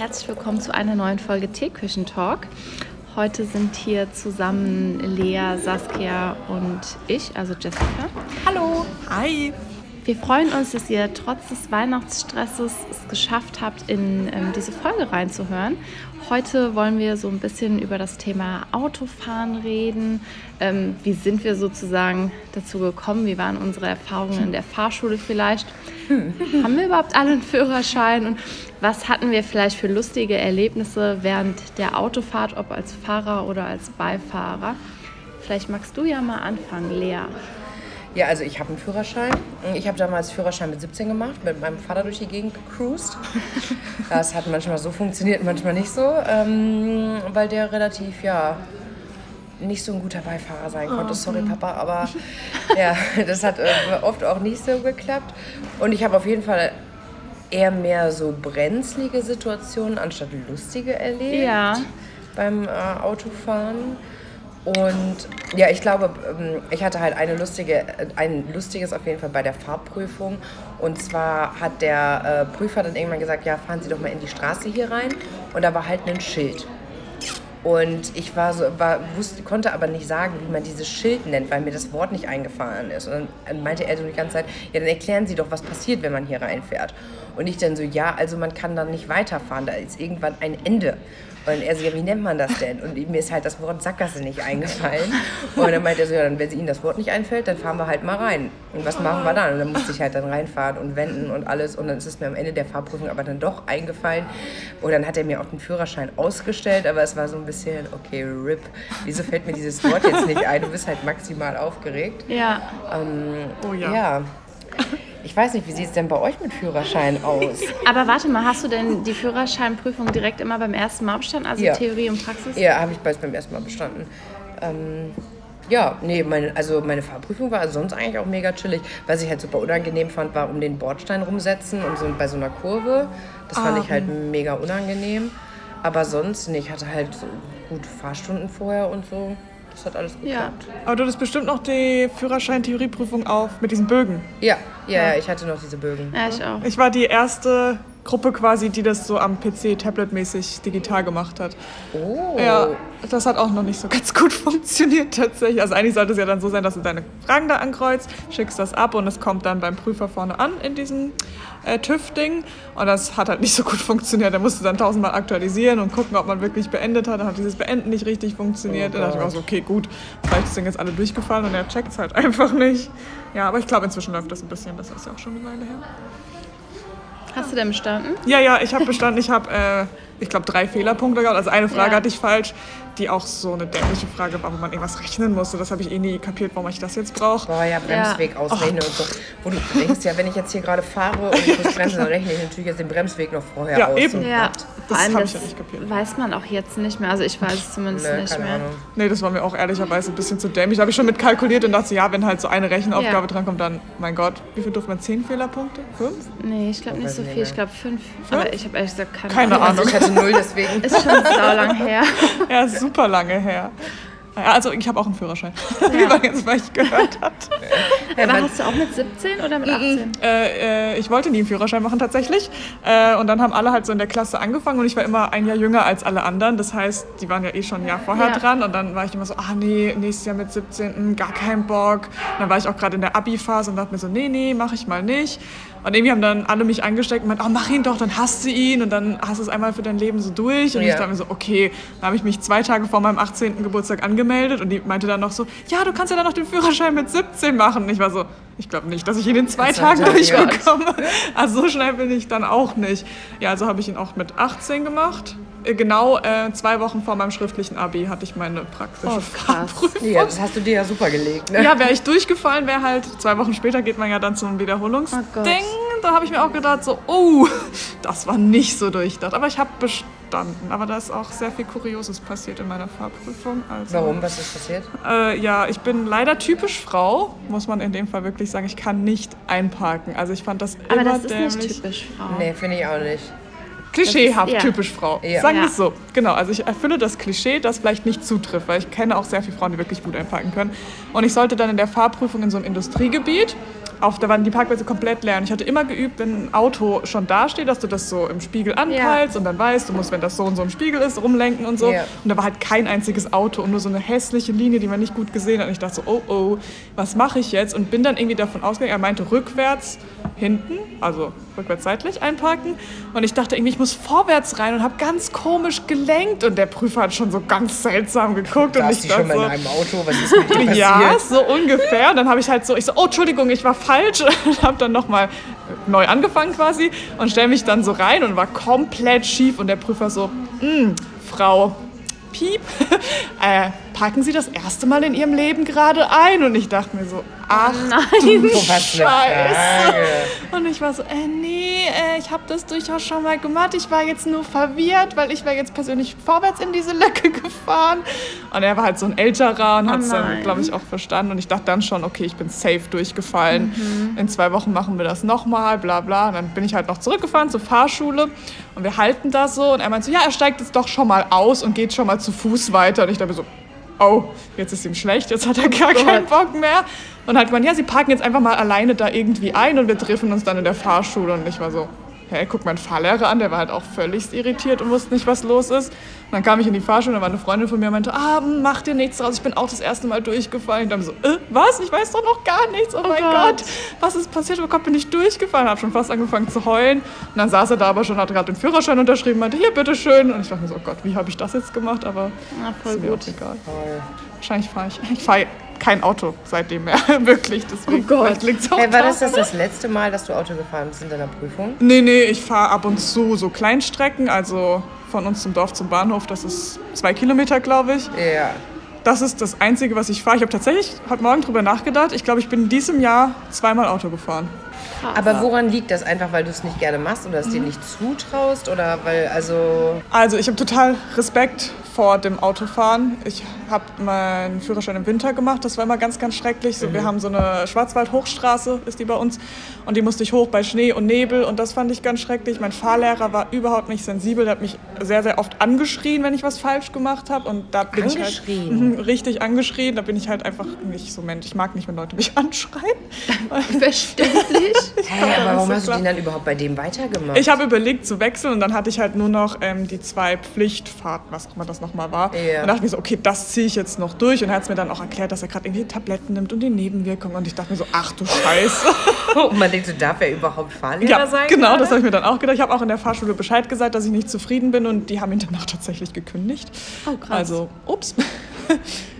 Herzlich willkommen zu einer neuen Folge Teeküchen-Talk. Heute sind hier zusammen Lea, Saskia und ich, also Jessica. Hallo. Hi. Wir freuen uns, dass ihr trotz des Weihnachtsstresses es geschafft habt, in ähm, diese Folge reinzuhören. Heute wollen wir so ein bisschen über das Thema Autofahren reden. Ähm, wie sind wir sozusagen dazu gekommen? Wie waren unsere Erfahrungen in der Fahrschule vielleicht? Hm. Haben wir überhaupt alle einen Führerschein? Und was hatten wir vielleicht für lustige Erlebnisse während der Autofahrt, ob als Fahrer oder als Beifahrer? Vielleicht magst du ja mal anfangen, Lea. Ja, also ich habe einen Führerschein. Ich habe damals Führerschein mit 17 gemacht, mit meinem Vater durch die Gegend gecruised. Das hat manchmal so funktioniert, manchmal nicht so, ähm, weil der relativ, ja, nicht so ein guter Beifahrer sein konnte. Oh, Sorry, Papa, aber ja, das hat äh, oft auch nicht so geklappt. Und ich habe auf jeden Fall eher mehr so brenzlige Situationen anstatt lustige erlebt ja. beim äh, Autofahren. Und ja, ich glaube, ähm, ich hatte halt eine lustige, ein lustiges auf jeden Fall bei der Fahrprüfung. Und zwar hat der äh, Prüfer dann irgendwann gesagt, ja, fahren Sie doch mal in die Straße hier rein. Und da war halt ein Schild. Und ich war so, war, wusste, konnte aber nicht sagen, wie man dieses Schild nennt, weil mir das Wort nicht eingefallen ist. Und dann meinte er so die ganze Zeit, ja, dann erklären Sie doch, was passiert, wenn man hier reinfährt. Und ich dann so, ja, also man kann dann nicht weiterfahren, da ist irgendwann ein Ende. Und er so, ja, wie nennt man das denn? Und mir ist halt das Wort Sackgasse nicht eingefallen. Und dann meinte er so, ja, dann, wenn Ihnen das Wort nicht einfällt, dann fahren wir halt mal rein. Und was machen wir dann? Und dann musste ich halt dann reinfahren und wenden und alles. Und dann ist es mir am Ende der Fahrprüfung aber dann doch eingefallen. Und dann hat er mir auch den Führerschein ausgestellt, aber es war so ein bisschen, okay, RIP, wieso fällt mir dieses Wort jetzt nicht ein? Du bist halt maximal aufgeregt. Ja. Ähm, oh ja. ja. Ich weiß nicht, wie sieht es denn bei euch mit Führerschein aus? Aber warte mal, hast du denn die Führerscheinprüfung direkt immer beim ersten Mal bestanden, also ja. Theorie und Praxis? Ja, habe ich beides beim ersten Mal bestanden. Ähm, ja, nee, meine, also meine Fahrprüfung war sonst eigentlich auch mega chillig. Was ich halt super unangenehm fand, war um den Bordstein rumsetzen und so bei so einer Kurve. Das fand ich halt ah. mega unangenehm. Aber sonst, nee, ich hatte halt so gut Fahrstunden vorher und so. Das hat alles geklappt. Ja. Aber du hattest bestimmt noch die Führerschein-Theorieprüfung auf mit diesen Bögen. Ja, ja, ja, ich hatte noch diese Bögen. Ja, ich auch. Ich war die erste Gruppe quasi, die das so am PC tabletmäßig digital gemacht hat. Oh. Ja, das hat auch noch nicht so ganz gut funktioniert tatsächlich. Also eigentlich sollte es ja dann so sein, dass du deine Fragen da ankreuzt, schickst das ab und es kommt dann beim Prüfer vorne an in diesem äh, TÜV-Ding. Und das hat halt nicht so gut funktioniert. Da musste dann tausendmal aktualisieren und gucken, ob man wirklich beendet hat. Dann hat dieses Beenden nicht richtig funktioniert. Oh dann dachte ich mir auch so, okay, gut, vielleicht sind jetzt alle durchgefallen und er checkt es halt einfach nicht. Ja, aber ich glaube, inzwischen läuft das ein bisschen besser. Ist ja auch schon eine Weile her. Hast du denn bestanden? Ja, ja, ich habe bestanden. Ich habe, äh, ich glaube, drei Fehlerpunkte gehabt. Also eine Frage ja. hatte ich falsch die auch so eine dämliche Frage war, wo man irgendwas rechnen musste. Das habe ich eh nie kapiert, warum ich das jetzt brauche. Boah, ja, Bremsweg ja. ausrechnen oh. und so. Wo du denkst, ja, wenn ich jetzt hier gerade fahre und ich muss bremsen, dann rechne ich natürlich jetzt den Bremsweg noch vorher ja, aus. Eben. Ja, das habe ich ja nicht kapiert. Weiß man auch jetzt nicht mehr. Also ich weiß es zumindest nee, nicht mehr. Ahnung. Nee, das war mir auch ehrlicherweise ein bisschen zu dämlich. Da habe ich schon mit kalkuliert und dachte, ja, wenn halt so eine Rechenaufgabe ja. drankommt, dann, mein Gott, wie viel durfte man? Zehn Fehlerpunkte? Fünf? Nee, ich glaube nicht so viel. Ich glaube fünf. fünf. Aber ich habe ehrlich gesagt keine, keine Ahnung. Also ich hatte null, deswegen. Ist schon sau lang her. ja, super lange her. Ja, also ich habe auch einen Führerschein, ja. wie man jetzt vielleicht gehört hat. Aber hast du auch mit 17 oder mit 18? Äh, äh, ich wollte nie einen Führerschein machen tatsächlich. Äh, und dann haben alle halt so in der Klasse angefangen und ich war immer ein Jahr jünger als alle anderen. Das heißt, die waren ja eh schon ein Jahr vorher ja. dran und dann war ich immer so, ah nee, nächstes Jahr mit 17, mh, hm, gar keinen Bock. Und dann war ich auch gerade in der Abi-Phase und dachte mir so, nee, nee, mache ich mal nicht. Und irgendwie haben dann alle mich angesteckt und meint, oh, mach ihn doch, dann hasst du ihn und dann hast du es einmal für dein Leben so durch. Und ja. ich dachte mir so, okay, dann habe ich mich zwei Tage vor meinem 18. Geburtstag angemeldet und die meinte dann noch so, ja, du kannst ja dann noch den Führerschein mit 17 machen. Und ich war so, ich glaube nicht, dass ich ihn in zwei das Tagen durchbekomme. Also so schnell bin ich dann auch nicht. Ja, also habe ich ihn auch mit 18 gemacht. Äh, genau äh, zwei Wochen vor meinem schriftlichen Abi hatte ich meine praktische oh, Fahrprüfung. Ja, das hast du dir ja super gelegt, ne? Ja, wäre ich durchgefallen, wäre halt, zwei Wochen später geht man ja dann zum Wiederholungsding. Oh da habe ich mir auch gedacht, so, oh, das war nicht so durchdacht. Aber ich habe bestanden. Aber da ist auch sehr viel Kurioses passiert in meiner Fahrprüfung. Also, Warum? Was ist passiert? Äh, ja, ich bin leider typisch Frau, muss man in dem Fall wirklich sagen. Ich kann nicht einparken. Also ich fand das Aber immer das ist dämlich. nicht typisch Frau. Nee, finde ich auch nicht. Klischeehaft, ist, ja. typisch Frau. Ja. Sagen wir ja. es so. genau. Also ich erfülle das Klischee, das vielleicht nicht zutrifft, weil ich kenne auch sehr viele Frauen, die wirklich gut einparken können. Und ich sollte dann in der Fahrprüfung in so einem Industriegebiet auf, da waren die Parkplätze komplett leer. Und ich hatte immer geübt, wenn ein Auto schon dasteht, dass du das so im Spiegel anpeilst und dann weißt, du musst, wenn das so und so im Spiegel ist, rumlenken und so. Und da war halt kein einziges Auto und nur so eine hässliche Linie, die man nicht gut gesehen hat. Und ich dachte so, oh oh, was mache ich jetzt? Und bin dann irgendwie davon ausgegangen, er meinte rückwärts hinten, also rückwärts seitlich einparken. Und ich dachte irgendwie, ich muss vorwärts rein und habe ganz komisch gelenkt. Und der Prüfer hat schon so ganz seltsam geguckt. Da und ich dachte schon mal in einem Auto, was ist mit dir passiert? Ja, so ungefähr. Und dann habe ich halt so, ich so, oh Entschuldigung, ich war falsch. Und habe dann nochmal neu angefangen quasi und stelle mich dann so rein und war komplett schief. Und der Prüfer so, hm, Frau, Piep, äh, packen Sie das erste Mal in Ihrem Leben gerade ein? Und ich dachte mir so, ach Nein. du Scheiße. Und ich war so, äh, nee, äh, ich habe das durchaus schon mal gemacht. Ich war jetzt nur verwirrt, weil ich wäre jetzt persönlich vorwärts in diese Lücke gefahren. Und er war halt so ein älterer und oh hat es dann, glaube ich, auch verstanden. Und ich dachte dann schon, okay, ich bin safe durchgefallen. Mhm. In zwei Wochen machen wir das nochmal, bla bla. Und dann bin ich halt noch zurückgefahren zur Fahrschule. Und wir halten da so. Und er meinte so, ja, er steigt jetzt doch schon mal aus und geht schon mal zu Fuß weiter. Und ich dachte so, oh, jetzt ist ihm schlecht, jetzt hat er gar oh keinen Bock mehr. Und hat man, ja, sie parken jetzt einfach mal alleine da irgendwie ein und wir treffen uns dann in der Fahrschule. Und ich war so, hä, guck meinen Fahrlehrer an, der war halt auch völlig irritiert und wusste nicht, was los ist. Und dann kam ich in die Fahrschule da war eine Freundin von mir und meinte, ah, mach dir nichts draus, ich bin auch das erste Mal durchgefallen. Und dann so, äh, was? Ich weiß doch noch gar nichts, oh, oh mein Gott. Gott. was ist passiert? Oh Gott, bin ich durchgefallen? Hab schon fast angefangen zu heulen. Und dann saß er da aber schon, hat gerade den Führerschein unterschrieben, meinte, hier, bitteschön. Und ich dachte mir so, oh Gott, wie habe ich das jetzt gemacht? Aber Na, voll ist mir gut. auch egal. Voll. Wahrscheinlich fahre ich, ich fahre kein Auto seitdem mehr, wirklich. Deswegen oh Gott. Liegt's auch hey, war das das, das letzte Mal, dass du Auto gefahren bist in deiner Prüfung? Nee, nee, ich fahre ab und zu so Kleinstrecken, also von uns zum Dorf zum Bahnhof, das ist zwei Kilometer, glaube ich. Ja. Das ist das Einzige, was ich fahre. Ich habe tatsächlich heute Morgen drüber nachgedacht. Ich glaube, ich bin in diesem Jahr zweimal Auto gefahren. Aber woran liegt das? Einfach, weil du es nicht gerne machst oder es mhm. dir nicht zutraust? Oder weil, also... Also, ich habe total Respekt vor dem Autofahren. Ich habe meinen Führerschein im Winter gemacht. Das war immer ganz, ganz schrecklich. So, mhm. Wir haben so eine Schwarzwald-Hochstraße, ist die bei uns. Und die musste ich hoch bei Schnee und Nebel. Und das fand ich ganz schrecklich. Mein Fahrlehrer war überhaupt nicht sensibel. Der hat mich sehr, sehr oft angeschrien, wenn ich was falsch gemacht habe. Und da bin ich halt mh, richtig angeschrien. Da bin ich halt einfach nicht so Mensch. Ich mag nicht, wenn Leute mich anschreien. Verständlich. hey, aber warum hast du den dann überhaupt bei dem weitergemacht? Ich habe überlegt zu wechseln und dann hatte ich halt nur noch ähm, die zwei Pflichtfahrten, was auch immer das nochmal war. Ja. Und dachte mir so, okay, das ziehe ich jetzt noch durch. Und er hat es mir dann auch erklärt, dass er gerade irgendwie Tabletten nimmt und die Nebenwirkungen. Und ich dachte mir so, ach du Scheiße. und man denkt, so, darf er überhaupt Fahrlehrer ja, sein? Genau, gerade? das habe ich mir dann auch gedacht. Ich habe auch in der Fahrschule Bescheid gesagt, dass ich nicht zufrieden bin und die haben ihn danach tatsächlich gekündigt. Oh, krass. Also, ups.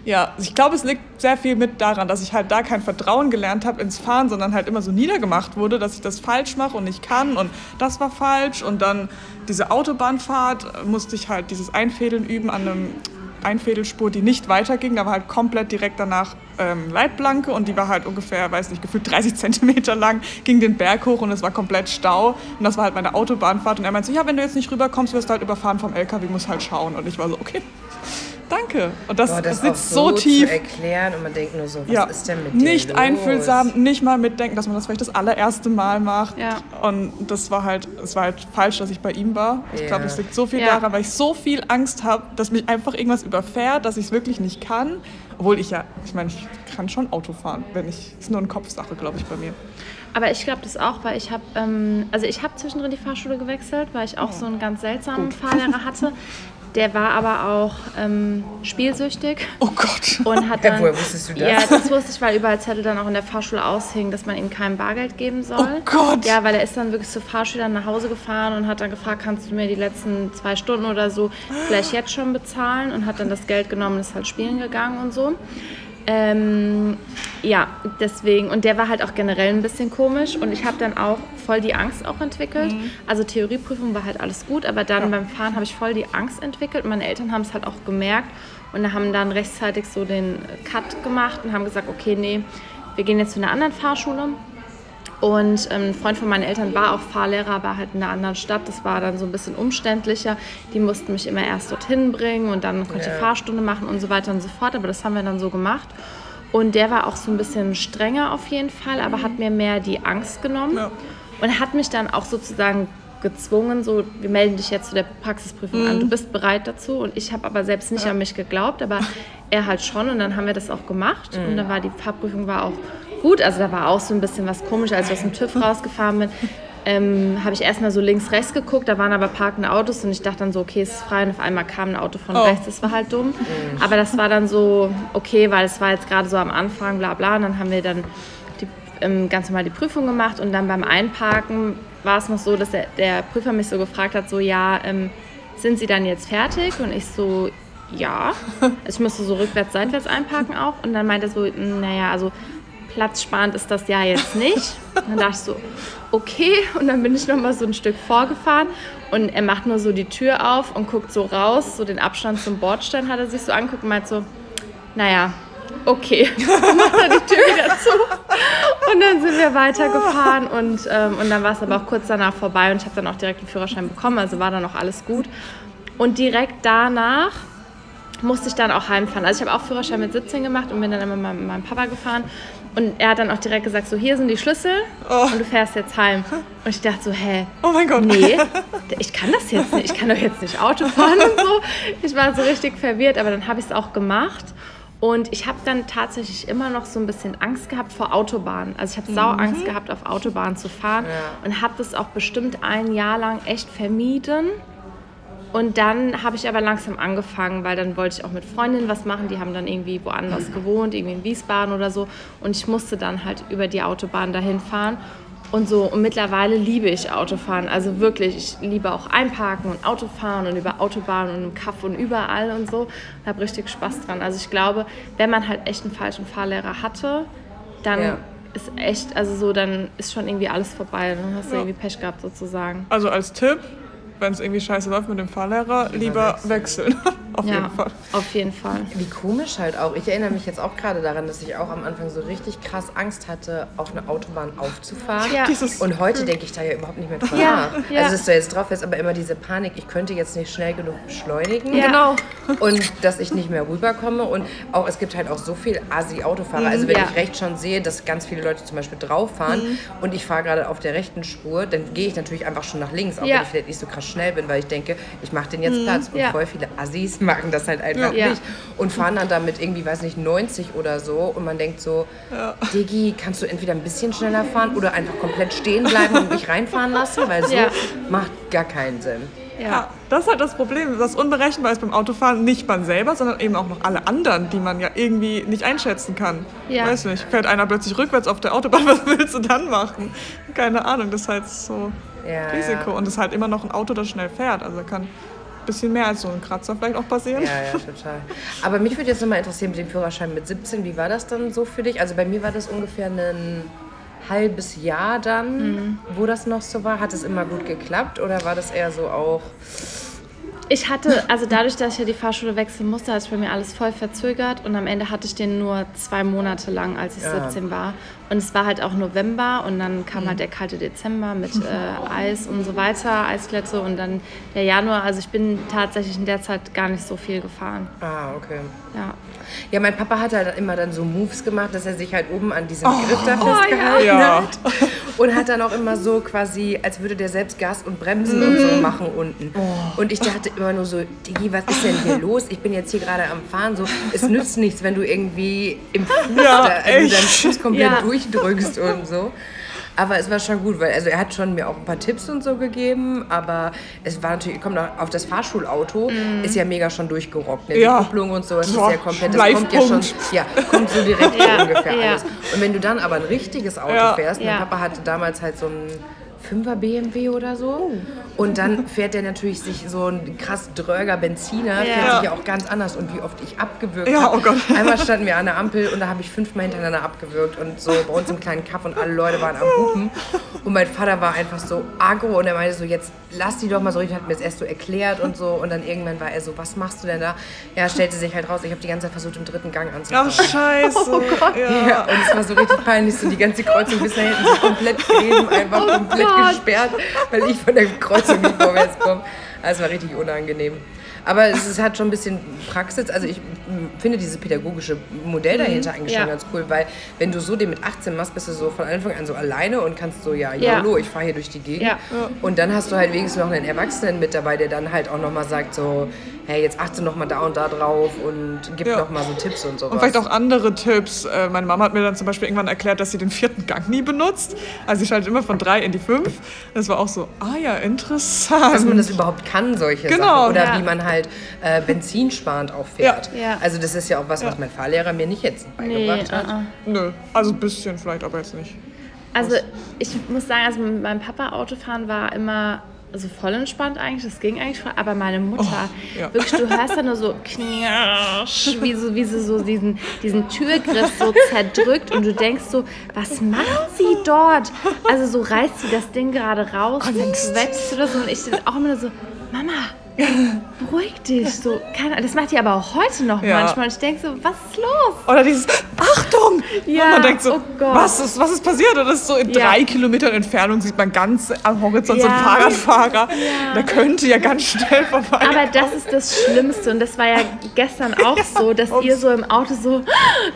ja, ich glaube, es liegt sehr viel mit daran, dass ich halt da kein Vertrauen gelernt habe ins Fahren, sondern halt immer so niedergemacht wurde, dass ich das falsch mache und nicht kann und das war falsch und dann diese Autobahnfahrt musste ich halt dieses Einfädeln üben an einem Einfädelspur, die nicht weiterging. Da war halt komplett direkt danach ähm, Leitplanke und die war halt ungefähr, weiß nicht, gefühlt 30 Zentimeter lang, ging den Berg hoch und es war komplett Stau. Und das war halt meine Autobahnfahrt. Und er meinte so, ja, wenn du jetzt nicht rüberkommst, wirst du halt überfahren vom LKW, muss halt schauen. Und ich war so, okay. Danke. Und das, Boah, das sitzt so, so tief. Zu erklären und man denkt nur so, was ja, ist denn mit Nicht los? einfühlsam, nicht mal mitdenken, dass man das vielleicht das allererste Mal macht. Ja. Und das war halt, es war halt falsch, dass ich bei ihm war. Ich ja. glaube, es liegt so viel ja. daran, weil ich so viel Angst habe, dass mich einfach irgendwas überfährt, dass ich es wirklich nicht kann. Obwohl ich ja, ich meine, ich kann schon Auto fahren, wenn ich, ist nur eine Kopfsache, glaube ich, bei mir. Aber ich glaube das auch, weil ich habe, ähm, also ich habe zwischendrin die Fahrschule gewechselt, weil ich auch oh. so einen ganz seltsamen Gut. Fahrlehrer hatte. Der war aber auch ähm, spielsüchtig. Oh Gott. Und hat dann, ja, woher wusstest du das? Ja, das wusste ich, weil überall Zettel dann auch in der Fahrschule aushingen, dass man ihm kein Bargeld geben soll. Oh Gott. Ja, weil er ist dann wirklich zu Fahrschülern nach Hause gefahren und hat dann gefragt, kannst du mir die letzten zwei Stunden oder so vielleicht jetzt schon bezahlen? Und hat dann das Geld genommen und ist halt spielen gegangen und so. Ähm, ja, deswegen. Und der war halt auch generell ein bisschen komisch. Und ich habe dann auch voll die Angst auch entwickelt. Mhm. Also Theorieprüfung war halt alles gut, aber dann ja. beim Fahren habe ich voll die Angst entwickelt. Und meine Eltern haben es halt auch gemerkt und haben dann rechtzeitig so den Cut gemacht und haben gesagt, okay, nee, wir gehen jetzt zu einer anderen Fahrschule. Und ähm, ein Freund von meinen Eltern war auch Fahrlehrer, aber halt in einer anderen Stadt. Das war dann so ein bisschen umständlicher. Die mussten mich immer erst dorthin bringen und dann konnte ich ja. Fahrstunde machen und so weiter und so fort. Aber das haben wir dann so gemacht. Und der war auch so ein bisschen strenger auf jeden Fall, aber hat mir mehr die Angst genommen. Ja. Und hat mich dann auch sozusagen gezwungen, so, wir melden dich jetzt zu der Praxisprüfung an. Du bist bereit dazu. Und ich habe aber selbst nicht an mich geglaubt, aber er halt schon. Und dann haben wir das auch gemacht. Und dann war die Fahrprüfung war auch gut. Also da war auch so ein bisschen was komisch, als ich aus dem TÜV rausgefahren bin. Ähm, habe ich erstmal so links, rechts geguckt, da waren aber parkende Autos und ich dachte dann so, okay, es ist frei und auf einmal kam ein Auto von Oh. rechts, das war halt dumm. Aber das war dann so, okay, weil es war jetzt gerade so am Anfang, bla bla, und dann haben wir dann die, ähm, ganz normal die Prüfung gemacht und dann beim Einparken war es noch so, dass der, der Prüfer mich so gefragt hat, so, ja, ähm, sind Sie dann jetzt fertig? Und ich so, ja. Also ich musste so rückwärts, seitwärts einparken auch. Und dann meinte er so, naja, also platzsparend ist das ja jetzt nicht. Dann dachte ich so, okay. Und dann bin ich noch mal so ein Stück vorgefahren und er macht nur so die Tür auf und guckt so raus, so den Abstand zum Bordstein hat er sich so angeguckt und meint so, naja, okay. Und macht er die Tür wieder zu. Und dann sind wir weitergefahren und, ähm, und dann war es aber auch kurz danach vorbei und ich habe dann auch direkt den Führerschein bekommen, also war dann auch alles gut. Und direkt danach musste ich dann auch heimfahren. Also ich habe auch Führerschein mit 17 gemacht und bin dann immer mit meinem Papa gefahren. Und er hat dann auch direkt gesagt, so hier sind die Schlüssel Oh. und du fährst jetzt heim. Und ich dachte so, hä, Oh mein Gott. nee, ich kann das jetzt nicht. Ich kann doch jetzt nicht Auto fahren und so. Ich war so richtig verwirrt, aber dann habe ich es auch gemacht. Und ich habe dann tatsächlich immer noch so ein bisschen Angst gehabt vor Autobahnen. Also ich habe sau Angst gehabt, auf Autobahnen zu fahren und habe das auch bestimmt ein Jahr lang echt vermieden. Und dann habe ich aber langsam angefangen, weil dann wollte ich auch mit Freundinnen was machen. Die haben dann irgendwie woanders gewohnt, irgendwie in Wiesbaden oder so. Und ich musste dann halt über die Autobahn dahin fahren. Und so, und mittlerweile liebe ich Autofahren. Also wirklich, ich liebe auch Einparken und Autofahren und über Autobahnen und im Kaff und überall und so. Ich habe richtig Spaß dran. Also ich glaube, wenn man halt echt einen falschen Fahrlehrer hatte, dann Ja. ist echt, also so, dann ist schon irgendwie alles vorbei. Dann hast du Ja. irgendwie Pech gehabt sozusagen. Also als Tipp, wenn es irgendwie scheiße läuft mit dem Fahrlehrer, lieber wechseln. Auf ja, jeden Fall. auf jeden Fall. Wie komisch halt auch. Ich erinnere mich jetzt auch gerade daran, dass ich auch am Anfang so richtig krass Angst hatte, auf eine Autobahn aufzufahren. Ja. Und heute denke ich da ja überhaupt nicht mehr drüber Ja, nach. ja. Also, dass du jetzt drauf ist, aber immer diese Panik, ich könnte jetzt nicht schnell genug beschleunigen. Ja. Genau. Und dass ich nicht mehr rüberkomme. Und auch, es gibt halt auch so viel Asi-Autofahrer. Also, wenn Ja. ich rechts schon sehe, dass ganz viele Leute zum Beispiel drauf fahren und ich fahre gerade auf der rechten Spur, dann gehe ich natürlich einfach schon nach links, auch Ja. wenn ich vielleicht nicht so krass schnell bin, weil ich denke, ich mache den jetzt Platz. Und Ja. voll viele Assis machen das halt einfach Ja. nicht. Und fahren dann damit irgendwie, weiß nicht, 90 oder so. Und man denkt so, Digi, kannst du entweder ein bisschen schneller fahren oder einfach komplett stehen bleiben und mich reinfahren lassen? Weil so Ja. macht gar keinen Sinn. ja, das ist halt das Problem. Das unberechenbar ist beim Autofahren nicht man selber, sondern eben auch noch alle anderen, die man ja irgendwie nicht einschätzen kann. Ja. Weiß nicht, fährt einer plötzlich rückwärts auf der Autobahn, was willst du dann machen? Keine Ahnung, das ist halt so Ja, Risiko. ja. Und es ist halt immer noch ein Auto, das schnell fährt. Also kann ein bisschen mehr als so ein Kratzer vielleicht auch passieren. Ja, ja, total. Aber mich würde jetzt nochmal interessieren mit dem Führerschein mit 17, wie war das dann so für dich? Also bei mir war das ungefähr ein halbes Jahr dann, wo das noch so war. Hat es immer gut geklappt oder war das eher so auch... Ich hatte, also dadurch, dass ich ja die Fahrschule wechseln musste, hat sich bei mir alles voll verzögert und am Ende hatte ich den nur zwei Monate lang, als ich Ja. 17 war. Und es war halt auch November und dann kam halt der kalte Dezember mit äh, Eis und so weiter, Eisglätte und dann der Januar. Also ich bin tatsächlich in der Zeit gar nicht so viel gefahren. Ah, okay. Ja. Ja, mein Papa hat halt immer dann so Moves gemacht, dass er sich halt oben an diesem Griff da festgehalten Ja. hat. Und hat dann auch immer so quasi, als würde der selbst Gas und Bremsen und so machen unten. Und ich dachte immer nur so, Digi, was ist denn hier los? Ich bin jetzt hier gerade am Fahren. So, es nützt nichts, wenn du irgendwie im Fuß, Ja, da, also deinen Fuß komplett Ja. durchdrückst und so. Aber es war schon gut, weil also er hat schon mir auch ein paar Tipps und so gegeben, aber es war natürlich, kommt noch auf das Fahrschulauto, ist ja mega schon durchgerockt. Ne? Die Ja. Kupplung und so, das Boah, ist ja komplett, das kommt ja schon, ja, kommt so direkt Ja, ungefähr ja. alles. Und wenn du dann aber ein richtiges Auto Ja. fährst, Ja. mein Papa hatte damals halt so ein 5er BMW oder so. Und dann fährt der natürlich sich so ein krass dröger Benziner, Ja. fährt sich ja auch ganz anders. Und wie oft ich abgewürgt Ja, habe. oh Gott. Einmal standen wir an der Ampel und da habe ich fünfmal hintereinander abgewürgt. Und so bei uns im kleinen Kaff und alle Leute waren am Hupen. Und mein Vater war einfach so aggro und er meinte so, jetzt lass die doch mal so richtig, hat mir das erst so erklärt und so. Und dann irgendwann war er so, was machst du denn da? Ja, stellte sich halt raus, ich habe die ganze Zeit versucht, im dritten Gang anzufahren. Ach, scheiße. ja. Ja, und es war so richtig peinlich, so die ganze Kreuzung bis da hinten so komplett Gräben, einfach komplett Gott. Gesperrt, weil ich von der Kreuzung nicht vorwärts komme. Das war richtig unangenehm. Aber es ist, hat schon ein bisschen Praxis. Also ich finde dieses pädagogische Modell Mhm. dahinter eigentlich Ja. schon ganz cool, weil wenn du so den mit 18 machst, bist du so von Anfang an so alleine und kannst so, ja, Ja. YOLO, ich fahre hier durch die Gegend. Ja. Und dann hast du halt wenigstens noch einen Erwachsenen mit dabei, der dann halt auch nochmal sagt so, hey, jetzt achte nochmal da und da drauf und gib Ja. noch nochmal so Tipps und sowas. Und vielleicht auch andere Tipps. Äh, Meine Mama hat mir dann zum Beispiel irgendwann erklärt, dass sie den vierten Gang nie benutzt. Also sie schaltet immer von drei in die fünf. Das war auch so, ah ja, interessant. dass man das überhaupt kann, solche Genau. Sachen. Oder Ja. wie man halt äh, benzinsparend auch fährt. Ja. Ja. Also das ist ja auch was, was mein Fahrlehrer mir nicht jetzt Nee, beigebracht hat. uh-uh. Nö, also ein bisschen vielleicht, aber jetzt nicht. Also ich muss sagen, also mit meinem Papa Autofahren war immer so voll entspannt eigentlich, das ging eigentlich voll, aber meine Mutter, Oh, ja. wirklich, du hörst da nur so knirsch, wie, so, wie sie so diesen, diesen Türgriff so zerdrückt und du denkst so, was macht sie dort? Also so reißt sie das Ding gerade raus, Angst. quetscht oder so und ich auch immer nur so, Mama, beruhig dich. So, keine, das macht die aber auch heute noch Ja. manchmal und ich denke so, was ist los? Oder dieses Achtung! Ja, und man denkt so, oh Gott. was, ist, was ist passiert? Und das ist so in Ja. drei Kilometern Entfernung sieht man ganz am Horizont so einen Ja. Fahrradfahrer. Der könnte ja ganz schnell vorbei. Aber das ist das Schlimmste und das war ja gestern auch so, dass ihr so im Auto so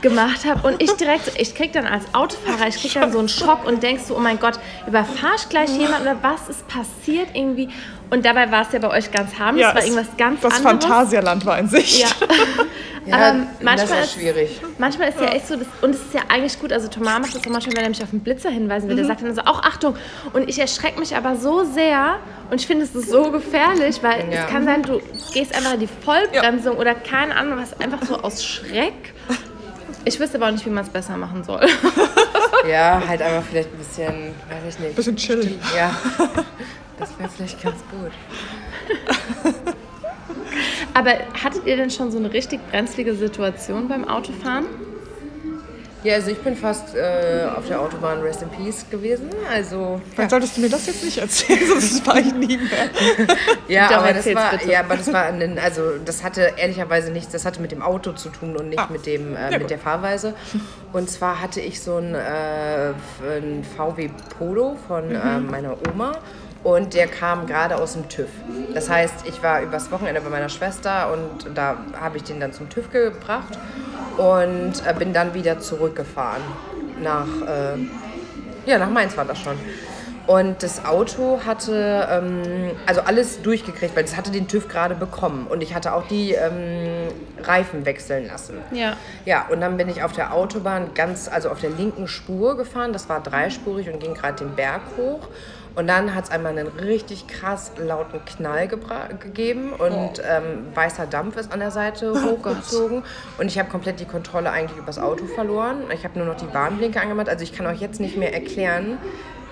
gemacht habt und ich direkt, ich krieg dann als Autofahrer, ich krieg dann so einen Schock und denkst so, oh mein Gott, überfahr ich gleich jemand oder was ist passiert irgendwie? Und dabei war es ja bei euch ganz harmlos, es war irgendwas ganz das anderes. Phantasialand war in Sicht. Ja. Ja, Aber das manchmal ist ist- schwierig. Manchmal ist ja echt so, das, und es ist ja eigentlich gut, also Thomas macht das auch manchmal, wenn er mich auf den Blitzer hinweisen will, der sagt dann so, auch Achtung. Und ich erschrecke mich aber so sehr und ich finde, es ist so gefährlich, weil Ja. es kann sein, du gehst einfach in die Vollbremsung oder keine Ahnung, was einfach so aus Schreck. Ich wüsste aber auch nicht, wie man es besser machen soll. Ja, halt einfach vielleicht ein bisschen, weiß ich nicht. Bisschen chillen. Ja, das wäre vielleicht ganz gut. Aber hattet ihr denn schon so eine richtig brenzlige Situation beim Autofahren? Ja, also ich bin fast äh, auf der Autobahn Rest in Peace gewesen. Also Dann solltest du mir das jetzt nicht erzählen, sonst fahre ich nie mehr. Ja, Doch, aber das war, bitte. ja, aber das war, ein, also das hatte ehrlicherweise nichts, das hatte mit dem Auto zu tun und nicht Ah. mit dem, äh, Ja, mit der Fahrweise. Und zwar hatte ich so ein, äh, ein VW Polo von Mhm. äh, meiner Oma und der kam gerade aus dem TÜV. Das heißt, ich war übers Wochenende bei meiner Schwester und da habe ich den dann zum TÜV gebracht und äh, bin dann wieder zurückgefahren nach, äh, ja, nach Mainz war das schon. Und das Auto hatte ähm, also alles durchgekriegt, weil es hatte den TÜV gerade bekommen. Und ich hatte auch die ähm, Reifen wechseln lassen. Ja. Ja, und dann bin ich auf der Autobahn ganz, also auf der linken Spur gefahren. Das war dreispurig und ging gerade den Berg hoch. Und dann hat es einmal einen richtig krass lauten Knall gegeben und ähm, weißer Dampf ist an der Seite hochgezogen. Und ich habe komplett die Kontrolle eigentlich übers Auto verloren. Ich habe nur noch die Warnblinker angemacht. Also ich kann euch jetzt nicht mehr erklären.